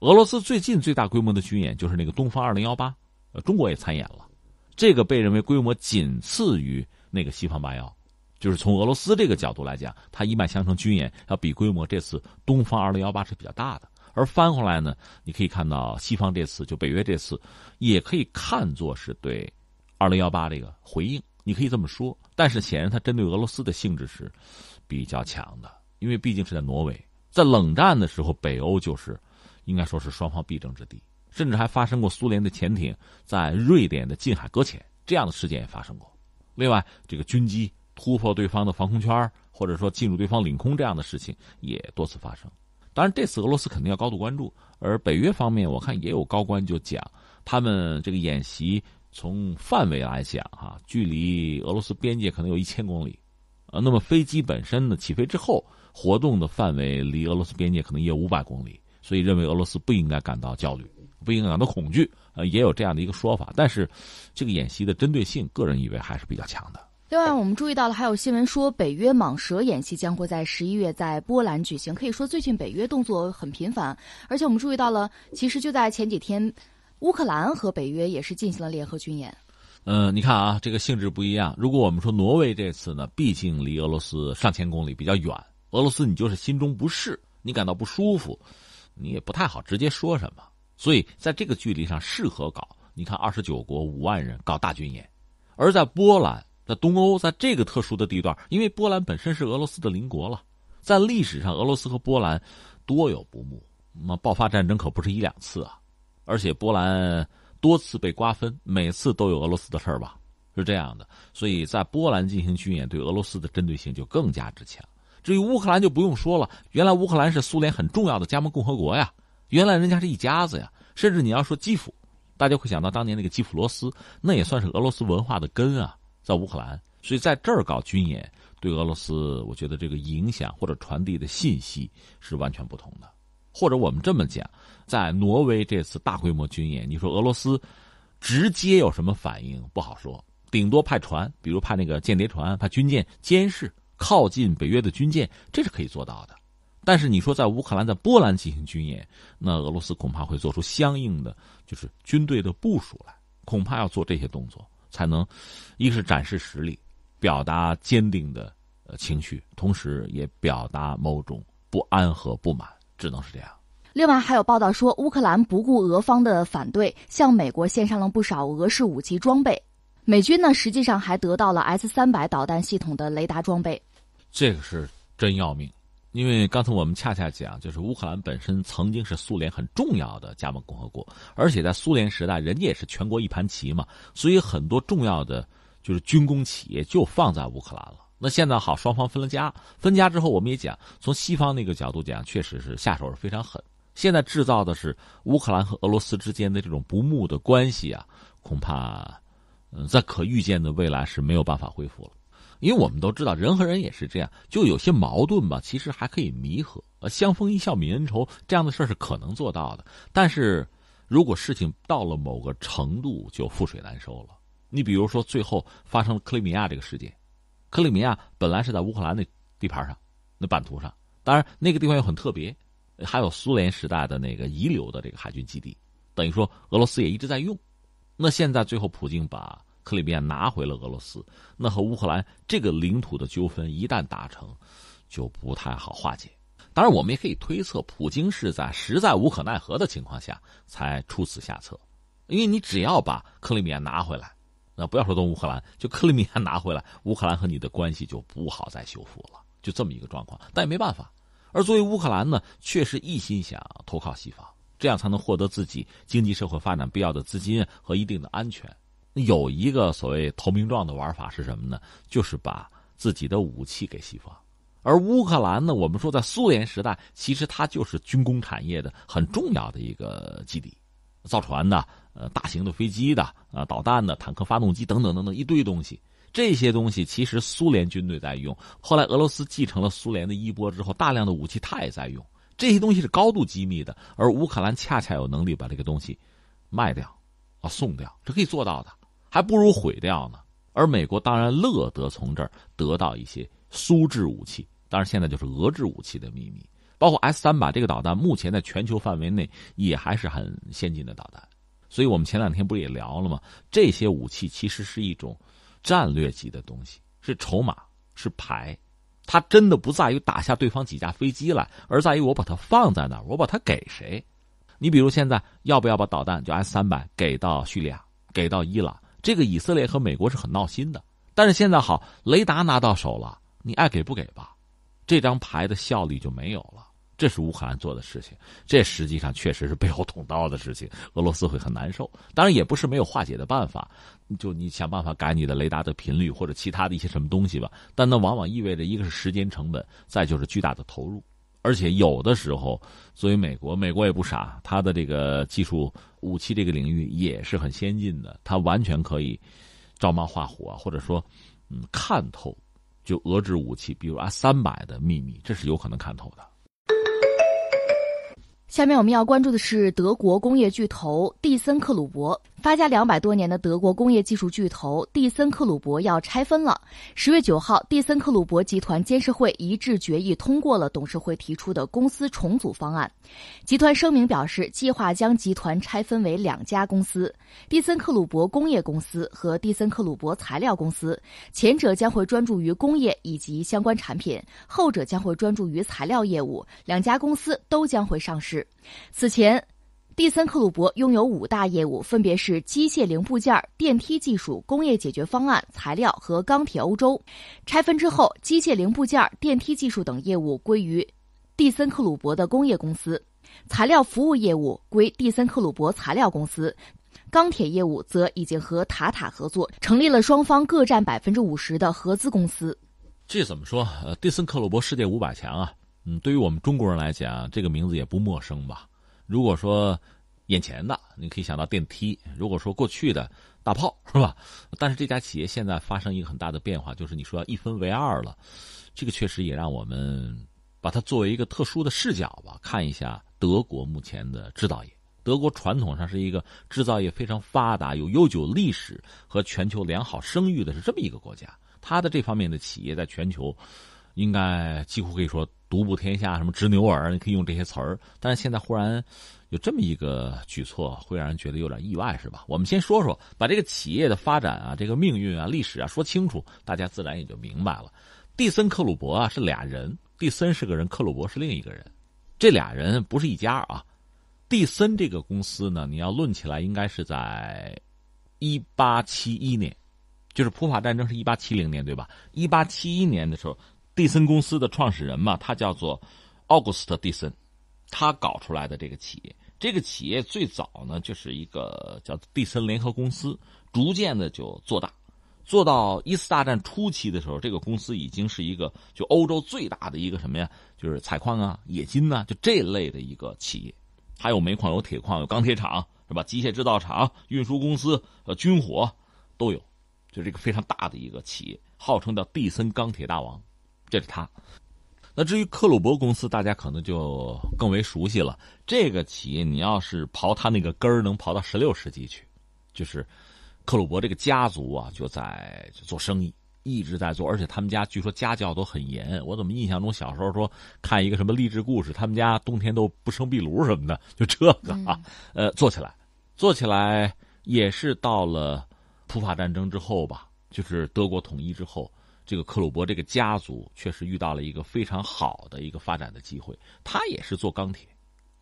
D: 俄罗斯最近最大规模的军演就是那个东方二零幺八，呃，中国也参演了。这个被认为规模仅次于那个西方八幺，就是从俄罗斯这个角度来讲，它一脉相承军演要比规模这次东方二零幺八是比较大的。而翻回来呢，你可以看到西方这次就北约这次，也可以看作是对二零幺八这个回应，你可以这么说。但是显然它针对俄罗斯的性质是比较强的，因为毕竟是在挪威，在冷战的时候，北欧就是应该说是双方必争之地。甚至还发生过苏联的潜艇在瑞典的近海搁浅这样的事件也发生过。另外，这个军机突破对方的防空圈，或者说进入对方领空这样的事情也多次发生。当然，这次俄罗斯肯定要高度关注。而北约方面，我看也有高官就讲，他们这个演习从范围来讲，哈，距离俄罗斯边界可能有一千公里，呃，那么飞机本身呢，起飞之后活动的范围离俄罗斯边界可能也有五百公里，所以认为俄罗斯不应该感到焦虑。不应该感到恐惧，呃，也有这样的一个说法。但是，这个演习的针对性，个人以为还是比较强的。
C: 另外，我们注意到了，还有新闻说，北约蟒蛇演习将会在十一月在波兰举行。可以说，最近北约动作很频繁。而且，我们注意到了，其实就在前几天，乌克兰和北约也是进行了联合军演。
D: 嗯，你看啊，这个性质不一样。如果我们说挪威这次呢，毕竟离俄罗斯上千公里，比较远，俄罗斯你就是心中不适，你感到不舒服，你也不太好直接说什么。所以，在这个距离上适合搞。你看，二十九国五万人搞大军演，而在波兰，在东欧，在这个特殊的地段，因为波兰本身是俄罗斯的邻国了，在历史上，俄罗斯和波兰多有不睦，那爆发战争可不是一两次啊。而且波兰多次被瓜分，每次都有俄罗斯的事儿吧？是这样的。所以在波兰进行军演，对俄罗斯的针对性就更加之强。至于乌克兰，就不用说了，原来乌克兰是苏联很重要的加盟共和国呀。原来人家是一家子呀，甚至你要说基辅，大家会想到当年那个基辅罗斯，那也算是俄罗斯文化的根啊，在乌克兰。所以在这儿搞军演，对俄罗斯，我觉得这个影响或者传递的信息是完全不同的。或者我们这么讲，在挪威这次大规模军演，你说俄罗斯直接有什么反应不好说，顶多派船，比如派那个间谍船、派军舰监视靠近北约的军舰，这是可以做到的。但是你说在乌克兰、在波兰进行军演，那俄罗斯恐怕会做出相应的就是军队的部署来，恐怕要做这些动作，才能一个是展示实力，表达坚定的呃情绪，同时也表达某种不安和不满，只能是这样。
C: 另外还有报道说，乌克兰不顾俄方的反对，向美国献上了不少俄式武器装备。美军呢，实际上还得到了 S 三百导弹系统的雷达装备。
D: 这个是真要命。因为刚才我们恰恰讲，就是乌克兰本身曾经是苏联很重要的加盟共和国，而且在苏联时代，人家也是全国一盘棋嘛，所以很多重要的就是军工企业就放在乌克兰了。那现在好，双方分了家，分家之后，我们也讲，从西方那个角度讲，确实是下手是非常狠。现在制造的是乌克兰和俄罗斯之间的这种不睦的关系啊，恐怕嗯，在可预见的未来是没有办法恢复了。因为我们都知道，人和人也是这样，就有些矛盾吧，其实还可以弥合。呃，相逢一笑泯恩仇，这样的事儿是可能做到的。但是，如果事情到了某个程度，就覆水难收了。你比如说，最后发生了克里米亚这个事件，克里米亚本来是在乌克兰那地盘上，那版图上，当然那个地方又很特别，还有苏联时代的那个遗留的这个海军基地，等于说俄罗斯也一直在用。那现在最后普京把。克里米亚拿回了俄罗斯，那和乌克兰这个领土的纠纷一旦达成，就不太好化解。当然，我们也可以推测，普京是在实在无可奈何的情况下才出此下策。因为你只要把克里米亚拿回来，那不要说东乌克兰，就克里米亚拿回来，乌克兰和你的关系就不好再修复了，就这么一个状况。但也没办法。而作为乌克兰呢，确实一心想投靠西方，这样才能获得自己经济社会发展必要的资金和一定的安全。有一个所谓投名状的玩法是什么呢？就是把自己的武器给西方，而乌克兰呢，我们说在苏联时代，其实它就是军工产业的很重要的一个基地，造船的、呃大型的飞机的、呃导弹的、坦克发动机等等等等一堆东西。这些东西其实苏联军队在用，后来俄罗斯继承了苏联的衣钵之后，大量的武器他也在用。这些东西是高度机密的，而乌克兰恰恰有能力把这个东西卖掉，啊送掉，这可以做到的。还不如毁掉呢，而美国当然乐得从这儿得到一些苏制武器，当然现在就是俄制武器的秘密，包括 S 三百这个导弹，目前在全球范围内也还是很先进的导弹。所以我们前两天不是也聊了吗？这些武器其实是一种战略级的东西，是筹码，是牌。它真的不在于打下对方几架飞机来，而在于我把它放在那儿，我把它给谁。你比如现在要不要把导弹就 S 三百给到叙利亚，给到伊朗？这个以色列和美国是很闹心的。但是现在好，雷达拿到手了，你爱给不给吧？这张牌的效力就没有了。这是乌克兰做的事情，这实际上确实是背后捅刀的事情，俄罗斯会很难受。当然也不是没有化解的办法，就你想办法改你的雷达的频率或者其他的一些什么东西吧。但那往往意味着一个是时间成本，再就是巨大的投入。而且有的时候，作为美国，美国也不傻，它的这个技术武器这个领域也是很先进的，它完全可以照猫画虎啊，或者说，嗯，看透就俄制武器，比如啊三百的秘密，这是有可能看透的。
C: 下面我们要关注的是德国工业巨头蒂森克鲁伯。发家两百多年的德国工业技术巨头蒂森克鲁伯要拆分了。十月九号，蒂森克鲁伯集团监事会一致决议通过了董事会提出的公司重组方案。集团声明表示，计划将集团拆分为两家公司：蒂森克鲁伯工业公司和蒂森克鲁伯材料公司。前者将会专注于工业以及相关产品，后者将会专注于材料业务。两家公司都将会上市。此前。蒂森克鲁伯拥有五大业务，分别是机械零部件、电梯技术、工业解决方案、材料和钢铁欧洲。拆分之后，机械零部件、电梯技术等业务归于蒂森克鲁伯的工业公司，材料服务业务归蒂森克鲁伯材料公司，钢铁业务则已经和塔塔合作，成立了双方各占百分之五十的合资公司。
D: 这怎么说？呃，蒂森克鲁伯世界五百强啊，嗯，对于我们中国人来讲，这个名字也不陌生吧？如果说眼前的，你可以想到电梯；如果说过去的大炮，是吧？但是这家企业现在发生一个很大的变化，就是你说要一分为二了，这个确实也让我们把它作为一个特殊的视角吧，看一下德国目前的制造业。德国传统上是一个制造业非常发达、有悠久历史和全球良好声誉的是这么一个国家，它的这方面的企业在全球应该几乎可以说。独步天下，什么执牛耳，你可以用这些词儿。但是现在忽然有这么一个举措，会让人觉得有点意外，是吧？我们先说说，把这个企业的发展啊，这个命运啊，历史啊说清楚，大家自然也就明白了。蒂森克鲁伯啊是俩人，蒂森是个人，克鲁伯是另一个人，这俩人不是一家啊。蒂森这个公司呢，你要论起来，应该是在一八七一年，就是普法战争是一八七零年，对吧？一八七一年的时候。蒂森公司的创始人嘛，他叫做奥古斯特·蒂森，他搞出来的这个企业，这个企业最早呢就是一个叫蒂森联合公司，逐渐的就做大，做到一次大战初期的时候，这个公司已经是一个就欧洲最大的一个什么呀，就是采矿啊、冶金呐，就这类的一个企业，还有煤矿、有铁矿、有钢铁厂，是吧？机械制造厂、运输公司、呃，军火都有，就这个非常大的一个企业，号称叫蒂森钢铁大王。这是他。那至于克鲁伯公司，大家可能就更为熟悉了。这个企业，你要是刨它那个根儿，能刨到十六世纪去。就是克鲁伯这个家族啊，就在做生意，一直在做，而且他们家据说家教都很严。我怎么印象中小时候说看一个什么励志故事，他们家冬天都不生壁炉什么的，就这个啊。呃，做起来，做起来也是到了普法战争之后吧，就是德国统一之后。这个克鲁伯这个家族确实遇到了一个非常好的一个发展的机会。他也是做钢铁，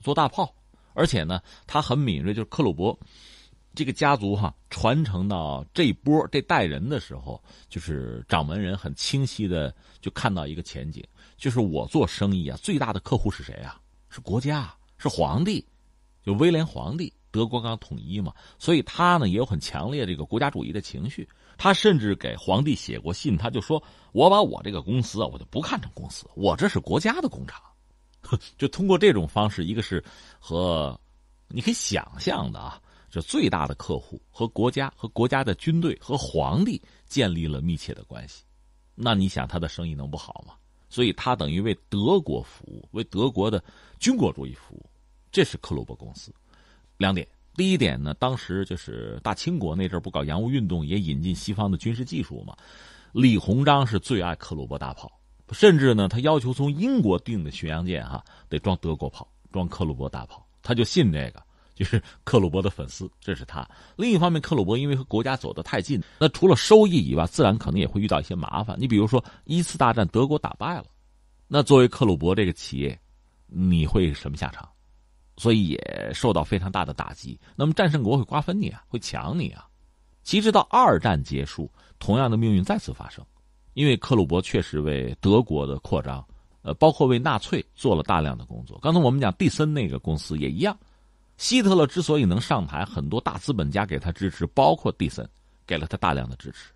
D: 做大炮，而且呢，他很敏锐。就是克鲁伯这个家族哈，传承到这一波这代人的时候，就是掌门人很清晰的就看到一个前景，就是我做生意啊，最大的客户是谁啊？是国家，是皇帝，就威廉皇帝。德国刚统一嘛，所以他呢也有很强烈这个国家主义的情绪。他甚至给皇帝写过信，他就说：“我把我这个公司啊，我就不看成公司，我这是国家的工厂。”就通过这种方式，一个是和你可以想象的啊，就最大的客户和国家、和国家的军队和皇帝建立了密切的关系。那你想他的生意能不好吗？所以他等于为德国服务，为德国的军国主义服务。这是克鲁伯公司两点。第一点呢，当时就是大清国那阵不搞洋务运动，也引进西方的军事技术嘛。李鸿章是最爱克虏伯大炮，甚至呢，他要求从英国订的巡洋舰哈得装德国炮，装克虏伯大炮，他就信这个，就是克虏伯的粉丝，这是他。另一方面，克虏伯因为和国家走得太近，那除了收益以外，自然可能也会遇到一些麻烦。你比如说，一次大战德国打败了，那作为克虏伯这个企业，你会什么下场？所以也受到非常大的打击。那么战胜国会瓜分你啊，会抢你啊。其实到二战结束，同样的命运再次发生，因为克虏伯确实为德国的扩张，呃，包括为纳粹做了大量的工作。刚才我们讲蒂森那个公司也一样。希特勒之所以能上台，很多大资本家给他支持，包括蒂森，给了他大量的支持。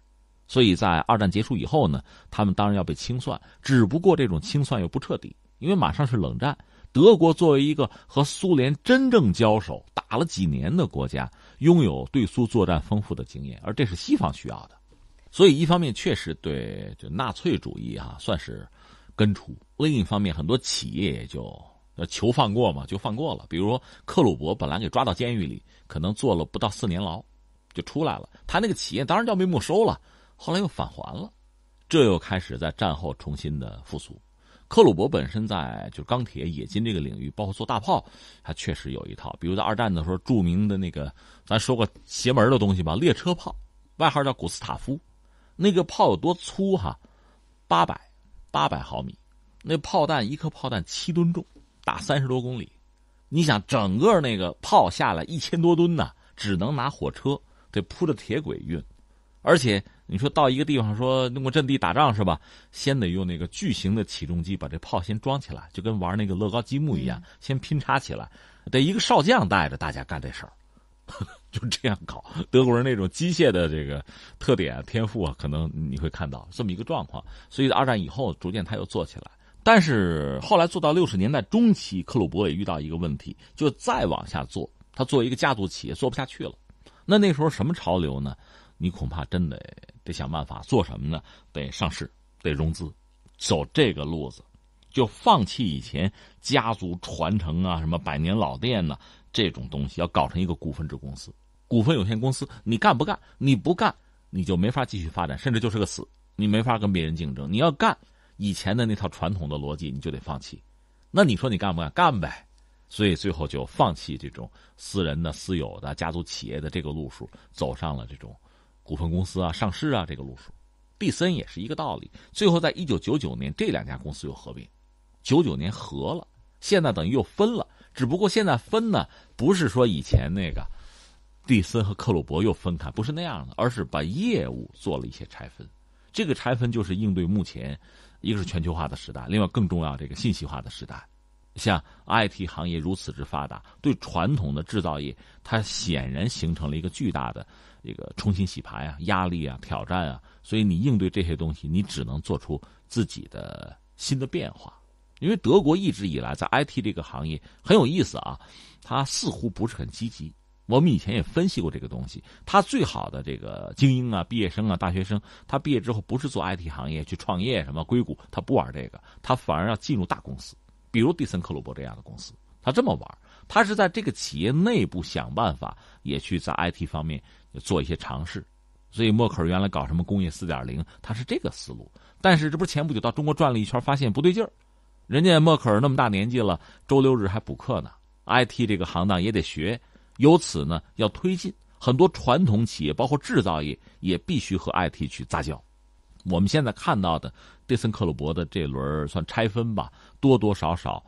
D: 所以在二战结束以后呢，他们当然要被清算。只不过这种清算又不彻底，因为马上是冷战。德国作为一个和苏联真正交手、打了几年的国家，拥有对苏作战丰富的经验，而这是西方需要的。所以一方面确实对这纳粹主义啊算是根除，另一方面很多企业也就。求放过嘛，就放过了。比如说克鲁伯本来给抓到监狱里，可能坐了不到四年牢，就出来了。他那个企业当然要被没收了，后来又返还了，这又开始在战后重新的复苏。克鲁伯本身在就钢铁、冶金这个领域，包括做大炮，他确实有一套。比如在二战的时候，著名的那个咱说过邪门的东西吧，列车炮，外号叫古斯塔夫，那个炮有多粗哈？八百八百毫米，那炮弹一颗炮弹七吨重。打三十多公里，你想整个那个炮下来一千多吨呢，只能拿火车得铺着铁轨运，而且你说到一个地方说弄个阵地打仗是吧？先得用那个巨型的起重机把这炮先装起来，就跟玩那个乐高积木一样，先拼插起来，得一个少将带着大家干这事儿，就这样搞。德国人那种机械的这个特点天赋啊，可能你会看到这么一个状况。所以二战以后，逐渐他又做起来。但是后来做到六十年代中期，克鲁伯也遇到一个问题，就再往下做，他作为一个家族企业做不下去了。那那时候什么潮流呢？你恐怕真得得想办法做什么呢？得上市，得融资，走这个路子，就放弃以前家族传承啊，什么百年老店呢这种东西，要搞成一个股份制公司，股份有限公司。你干不干？你不干，你就没法继续发展，甚至就是个死，你没法跟别人竞争。你要干。以前的那套传统的逻辑你就得放弃，那你说你干不干？干呗！所以最后就放弃这种私人的、私有的、家族企业的这个路数，走上了这种股份公司啊、上市啊这个路数。蒂森也是一个道理。最后在一九九九年，这两家公司又合并，九九年合了，现在等于又分了。只不过现在分呢，不是说以前那个蒂森和克鲁伯又分开，不是那样的，而是把业务做了一些拆分。这个拆分就是应对目前。一个是全球化的时代，另外更重要这个信息化的时代，像 IT 行业如此之发达，对传统的制造业，它显然形成了一个巨大的一个重新洗牌啊、压力啊、挑战啊。所以你应对这些东西，你只能做出自己的新的变化。因为德国一直以来在 IT 这个行业很有意思啊，它似乎不是很积极。我们以前也分析过这个东西，他最好的这个精英啊、毕业生啊、大学生，他毕业之后不是做 IT 行业去创业什么硅谷，他不玩这个，他反而要进入大公司，比如蒂森克鲁伯这样的公司，他这么玩，他是在这个企业内部想办法，也去在 IT 方面做一些尝试。所以默克尔原来搞什么工业四点零，他是这个思路。但是这不是前不久到中国转了一圈，发现不对劲儿，人家默克尔那么大年纪了，周六日还补课呢，IT 这个行当也得学。由此呢，要推进很多传统企业，包括制造业，也必须和 IT 去杂交。我们现在看到的蒂森克鲁伯的这轮算拆分吧，多多少少，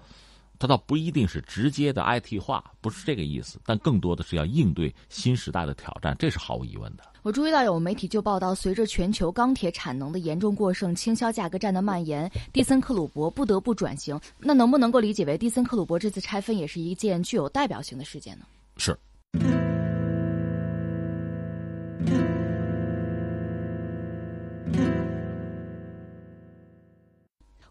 D: 它倒不一定是直接的 IT 化，不是这个意思，但更多的是要应对新时代的挑战，这是毫无疑问的。
C: 我注意到有媒体就报道，随着全球钢铁产能的严重过剩、倾销价格战的蔓延，蒂森克鲁伯不得不转型。那能不能够理解为蒂森克鲁伯这次拆分也是一件具有代表性的事件呢？
D: 是。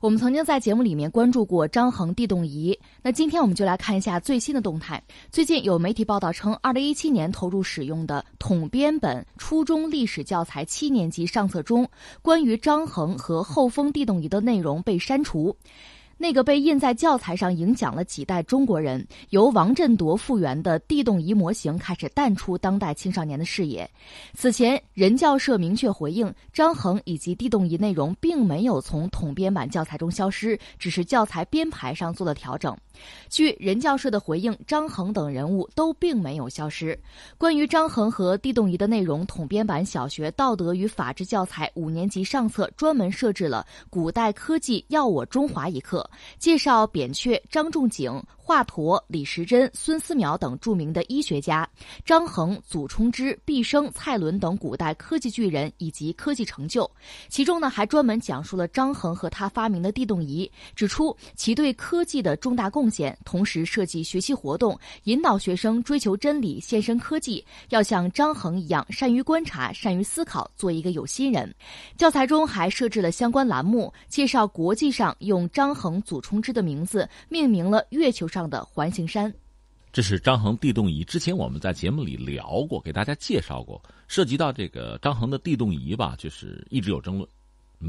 C: 我们曾经在节目里面关注过张衡地动仪，那今天我们就来看一下最新的动态。最近有媒体报道称，二零一七年投入使用的统编本初中历史教材七年级上册中，关于张衡和后风地动仪的内容被删除。那个被印在教材上影响了几代中国人、由王振铎复原的地动仪模型开始淡出当代青少年的视野。此前，人教社明确回应，张衡以及地动仪内容并没有从统编版教材中消失，只是教材编排上做了调整。据人教社的回应，张衡等人物都并没有消失。关于张衡和地动仪的内容，统编版小学道德与法治教材五年级上册专门设置了“古代科技耀我中华”一课。介绍扁鹊、张仲景、华佗、李时珍、孙思邈等著名的医学家，张衡、祖冲之、毕生、蔡伦等古代科技巨人以及科技成就。其中呢，还专门讲述了张衡和他发明的地动仪，指出其对科技的重大贡献。同时设计学习活动，引导学生追求真理、献身科技，要像张衡一样善于观察、善于思考，做一个有心人。教材中还设置了相关栏目，介绍国际上用张衡。祖冲之的名字命名了月球上上的环形山，
D: 这是张衡地动仪。之前我们在节目里聊过，给大家介绍过。涉及到这个张衡的地动仪吧，就是一直有争论，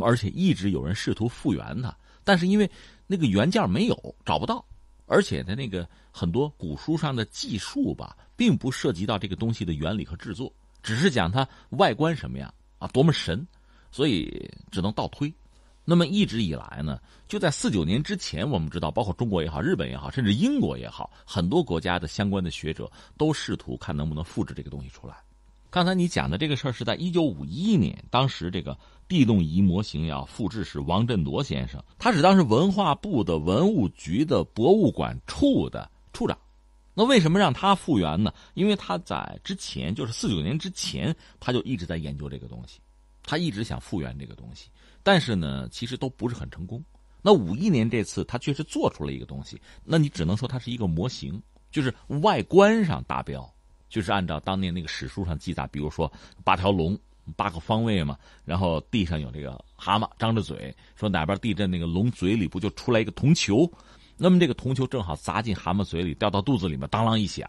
D: 而且一直有人试图复原它，但是因为那个原件没有找不到，而且它，那个很多古书上的记述吧，并不涉及到这个东西的原理和制作，只是讲它外观什么样啊，多么神，所以只能倒推。那么一直以来呢，就在四九年之前，我们知道，包括中国也好，日本也好，甚至英国也好，很多国家的相关的学者都试图看能不能复制这个东西出来。刚才你讲的这个事儿是在一九五一年，当时这个地动仪模型要复制是王振铎先生，他是当时文化部的文物局的博物馆处的处长。那为什么让他复原呢？因为他在之前，就是四九年之前，他就一直在研究这个东西，他一直想复原这个东西。但是呢，其实都不是很成功。那五一年这次，他确实做出了一个东西。那你只能说它是一个模型，就是外观上达标，就是按照当年那个史书上记载，比如说八条龙，八个方位嘛，然后地上有这个蛤蟆张着嘴，说哪边地震，那个龙嘴里不就出来一个铜球？那么这个铜球正好砸进蛤蟆嘴里，掉到肚子里面，当啷一响，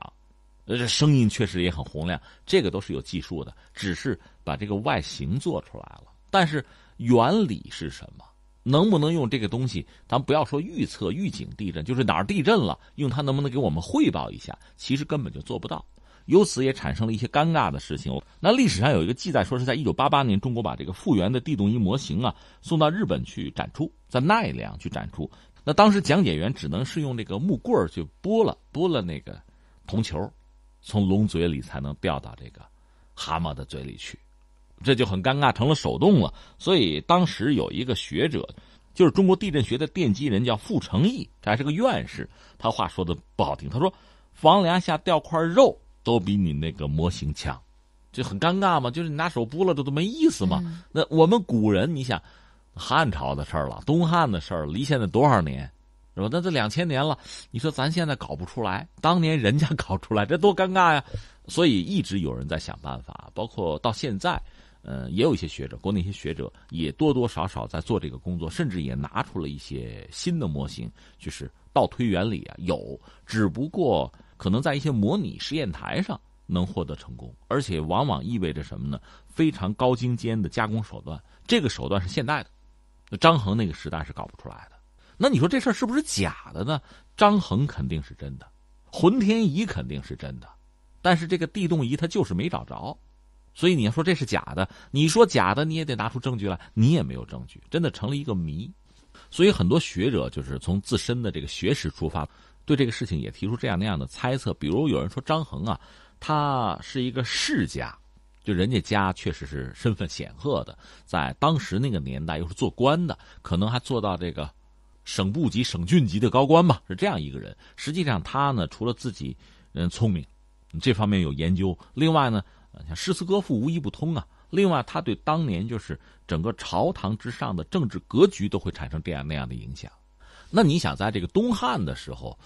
D: 呃，这声音确实也很洪亮。这个都是有技术的，只是把这个外形做出来了，但是。原理是什么？能不能用这个东西？咱不要说预测、预警地震，就是哪儿地震了，用它能不能给我们汇报一下？其实根本就做不到。由此也产生了一些尴尬的事情。那历史上有一个记载，说是在一九八八年，中国把这个复原的地动仪模型啊送到日本去展出，在奈良去展出。那当时讲解员只能是用这个木棍去拨了拨了那个铜球，从龙嘴里才能掉到这个蛤蟆的嘴里去。这就很尴尬，成了手动了。所以当时有一个学者，就是中国地震学的奠基人，叫傅成义，他还是个院士。他话说的不好听，他说：“房梁下掉块肉都比你那个模型强。”就很尴尬嘛，就是你拿手拨了，这都没意思嘛。那我们古人，你想，汉朝的事儿了，东汉的事儿，离现在多少年，是吧？那这两千年了，你说咱现在搞不出来，当年人家搞出来，这多尴尬呀！所以一直有人在想办法，包括到现在。呃，也有一些学者，国内一些学者也多多少少在做这个工作，甚至也拿出了一些新的模型，就是倒推原理啊，有，只不过可能在一些模拟实验台上能获得成功，而且往往意味着什么呢？非常高精尖的加工手段，这个手段是现代的，张衡那个时代是搞不出来的。那你说这事儿是不是假的呢？张衡肯定是真的，浑天仪肯定是真的，但是这个地动仪他就是没找着。所以你要说这是假的，你说假的，你也得拿出证据来，你也没有证据，真的成了一个谜。所以很多学者就是从自身的这个学识出发，对这个事情也提出这样那样的猜测。比如有人说张衡啊，他是一个世家，就人家家确实是身份显赫的，在当时那个年代又是做官的，可能还做到这个省部级、省郡级的高官吧，是这样一个人。实际上他呢，除了自己嗯聪明，这方面有研究，另外呢。像诗词歌赋无一不通啊。另外，他对当年就是整个朝堂之上的政治格局都会产生这样那样的影响。那你想，在这个东汉的时候，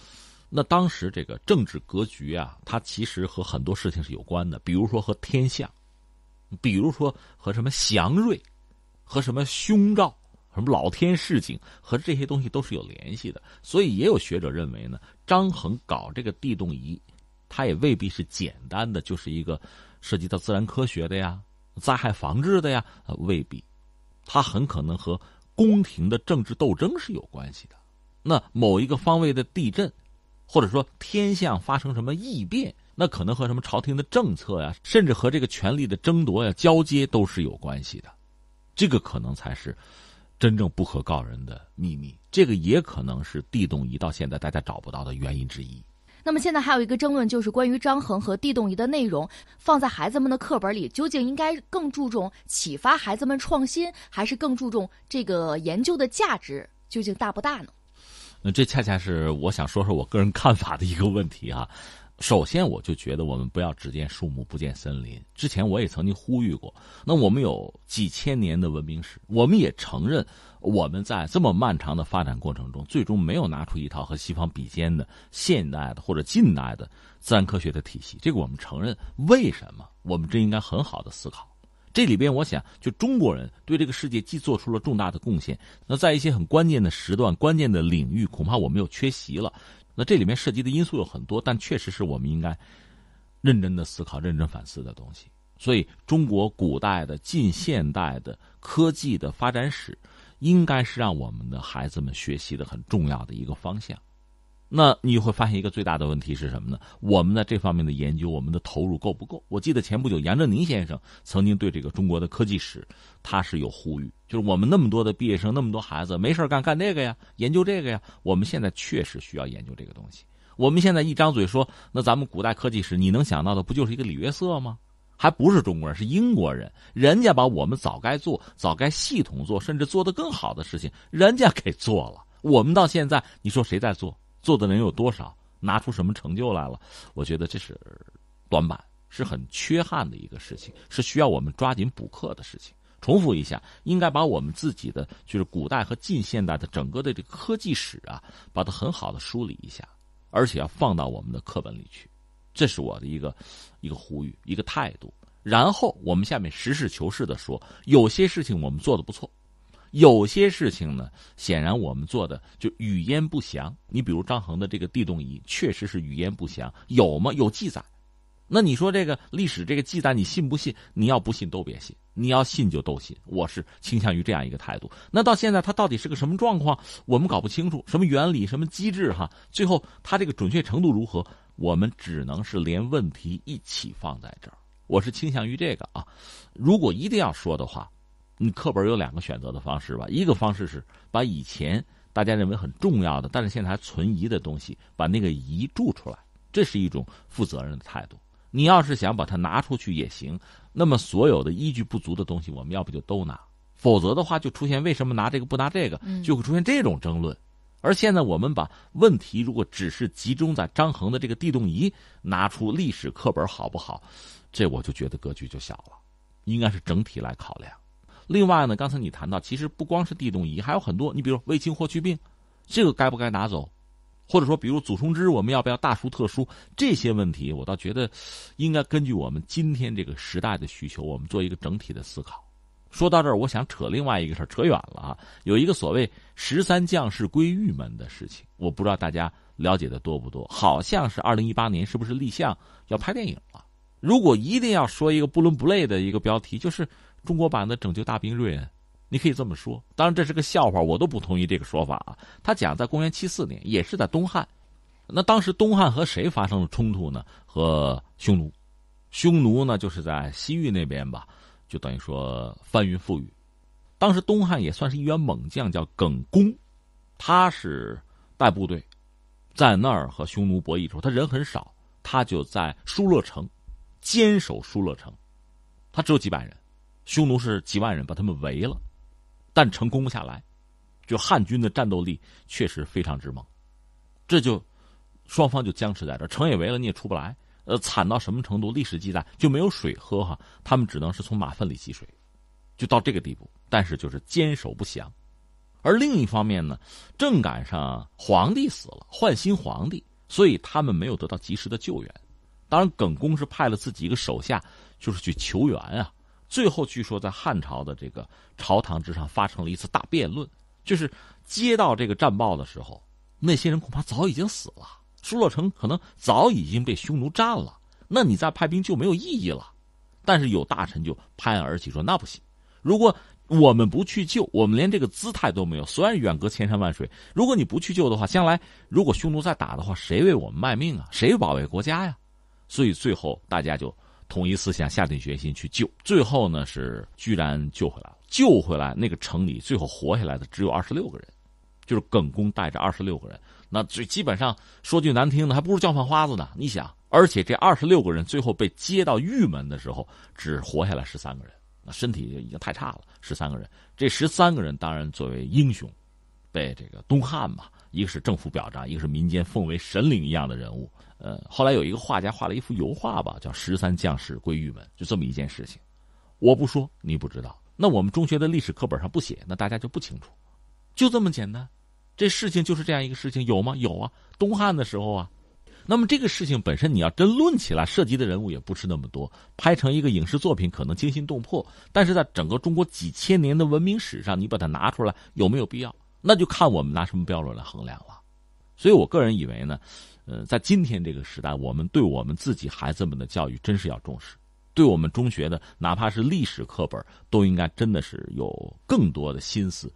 D: 那当时这个政治格局啊，它其实和很多事情是有关的，比如说和天象，比如说和什么祥瑞，和什么凶兆，什么老天示警，和这些东西都是有联系的。所以，也有学者认为呢，张衡搞这个地动仪，他也未必是简单的就是一个。涉及到自然科学的呀，灾害防治的呀，未必，它很可能和宫廷的政治斗争是有关系的。那某一个方位的地震，或者说天象发生什么异变，那可能和什么朝廷的政策呀，甚至和这个权力的争夺呀交接都是有关系的。这个可能才是真正不可告人的秘密，这个也可能是地动仪到现在大家找不到的原因之一。
C: 那么现在还有一个争论，就是关于张衡和地动仪的内容放在孩子们的课本里，究竟应该更注重启发孩子们创新，还是更注重这个研究的价值，究竟大不大呢？
D: 那这恰恰是我想说说我个人看法的一个问题啊。首先，我就觉得我们不要只见树木不见森林。之前我也曾经呼吁过，那我们有几千年的文明史，我们也承认我们在这么漫长的发展过程中，最终没有拿出一套和西方比肩的现代的或者近代的自然科学的体系。这个我们承认。为什么？我们真应该很好的思考。这里边，我想，就中国人对这个世界既做出了重大的贡献，那在一些很关键的时段、关键的领域，恐怕我们又缺席了。那这里面涉及的因素有很多，但确实是我们应该认真的思考、认真反思的东西。所以，中国古代的、近现代的科技的发展史，应该是让我们的孩子们学习的很重要的一个方向。那你会发现一个最大的问题是什么呢？我们的这方面的研究，我们的投入够不够？我记得前不久杨振宁先生曾经对这个中国的科技史，他是有呼吁，就是我们那么多的毕业生，那么多孩子没事干干这个呀，研究这个呀，我们现在确实需要研究这个东西。我们现在一张嘴说，那咱们古代科技史，你能想到的不就是一个李约瑟吗？还不是中国人，是英国人，人家把我们早该做、早该系统做，甚至做得更好的事情，人家给做了。我们到现在，你说谁在做？做的人有多少？拿出什么成就来了？我觉得这是短板，是很缺憾的一个事情，是需要我们抓紧补课的事情。重复一下，应该把我们自己的就是古代和近现代的整个的这个科技史啊，把它很好的梳理一下，而且要放到我们的课本里去。这是我的一个一个呼吁，一个态度。然后我们下面实事求是的说，有些事情我们做的不错。有些事情呢，显然我们做的就语焉不详。你比如张衡的这个地动仪，确实是语焉不详，有吗？有记载。那你说这个历史这个记载，你信不信？你要不信都别信，你要信就都信。我是倾向于这样一个态度。那到现在它到底是个什么状况？我们搞不清楚什么原理、什么机制哈。最后它这个准确程度如何？我们只能是连问题一起放在这儿。我是倾向于这个啊。如果一定要说的话。你课本有两个选择的方式吧，一个方式是把以前大家认为很重要的，但是现在还存疑的东西，把那个疑注出来，这是一种负责任的态度。你要是想把它拿出去也行，那么所有的依据不足的东西，我们要不就都拿，否则的话就出现为什么拿这个不拿这个，就会出现这种争论。而现在我们把问题如果只是集中在张衡的这个地动仪拿出历史课本好不好，这我就觉得格局就小了，应该是整体来考量。另外呢，刚才你谈到，其实不光是地动仪，还有很多。你比如卫青霍去病，这个该不该拿走？或者说，比如祖冲之，我们要不要大书特书？这些问题，我倒觉得应该根据我们今天这个时代的需求，我们做一个整体的思考。说到这儿，我想扯另外一个事儿，扯远了啊。有一个所谓十三将士归玉门的事情，我不知道大家了解的多不多？好像是二零一八年，是不是立项要拍电影了？如果一定要说一个不伦不类的一个标题，就是。中国版的《拯救大兵瑞恩》，你可以这么说。当然，这是个笑话，我都不同意这个说法啊。他讲在公元七四年，也是在东汉。那当时东汉和谁发生了冲突呢？和匈奴。匈奴呢，就是在西域那边吧，就等于说翻云覆雨。当时东汉也算是一员猛将，叫耿恭，他是带部队在那儿和匈奴博弈的时候，他人很少，他就在疏勒城坚守疏勒城，他只有几百人。匈奴是几万人把他们围了，但成功不下来。就汉军的战斗力确实非常之猛，这就双方就僵持在这城也围了，你也出不来。呃，惨到什么程度？历史记载就没有水喝哈，他们只能是从马粪里汲水，就到这个地步。但是就是坚守不降。而另一方面呢，正赶上皇帝死了，换新皇帝，所以他们没有得到及时的救援。当然，耿恭是派了自己一个手下，就是去求援啊。最后，据说在汉朝的这个朝堂之上发生了一次大辩论，就是接到这个战报的时候，那些人恐怕早已经死了，疏勒城可能早已经被匈奴占了，那你再派兵就没有意义了。但是有大臣就拍案而起说：“那不行，如果我们不去救，我们连这个姿态都没有。虽然远隔千山万水，如果你不去救的话，将来如果匈奴再打的话，谁为我们卖命啊？谁保卫国家呀？所以最后大家就统一思想，下定决心去救。最后呢，是居然救回来了。救回来那个城里，最后活下来的只有二十六个人，就是耿恭带着二十六个人。那最基本上说句难听的，还不如叫饭花子呢。你想，而且这二十六个人最后被接到玉门的时候，只活下来十三个人。那身体就已经太差了，十三个人，这十三个人当然作为英雄，被这个东汉嘛，一个是政府表彰，一个是民间奉为神灵一样的人物。呃，后来有一个画家画了一幅油画吧，叫《十三将士归玉门》，就这么一件事情。我不说，你不知道。那我们中学的历史课本上不写，那大家就不清楚。就这么简单，这事情就是这样一个事情，有吗？有啊，东汉的时候啊。那么这个事情本身，你要真论起来，涉及的人物也不是那么多，拍成一个影视作品可能惊心动魄，但是在整个中国几千年的文明史上，你把它拿出来有没有必要？那就看我们拿什么标准来衡量了。所以我个人以为呢，呃，在今天这个时代，我们对我们自己孩子们的教育真是要重视，对我们中学的哪怕是历史课本，都应该真的是有更多的心思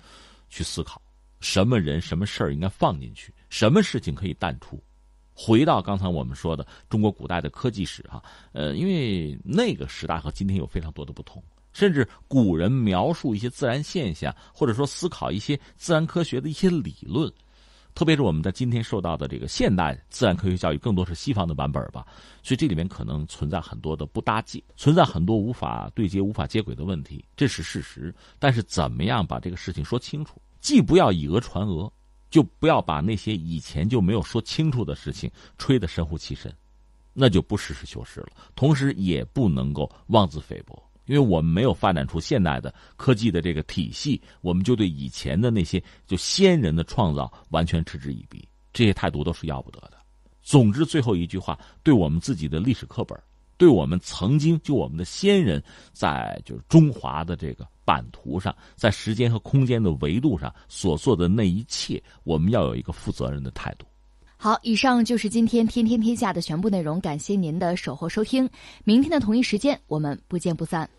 D: 去思考，什么人、什么事儿应该放进去，什么事情可以淡出。回到刚才我们说的中国古代的科技史哈，呃，因为那个时代和今天有非常多的不同，甚至古人描述一些自然现象，或者说思考一些自然科学的一些理论，特别是我们在今天受到的这个现代自然科学教育，更多是西方的版本吧，所以这里面可能存在很多的不搭界，存在很多无法对接、无法接轨的问题，这是事实。但是怎么样把这个事情说清楚，既不要以讹传讹。就不要把那些以前就没有说清楚的事情吹得神乎其神，那就不实事求是了。同时，也不能够妄自菲薄，因为我们没有发展出现代的科技的这个体系，我们就对以前的那些就先人的创造完全嗤之以鼻，这些态度都是要不得的。总之，最后一句话，对我们自己的历史课本，对我们曾经就我们的先人在就是中华的这个。版图上，在时间和空间的维度上所做的那一切，我们要有一个负责任的态度。
C: 好，以上就是今天天天天下的全部内容，感谢您的守候收听。明天的同一时间，我们不见不散。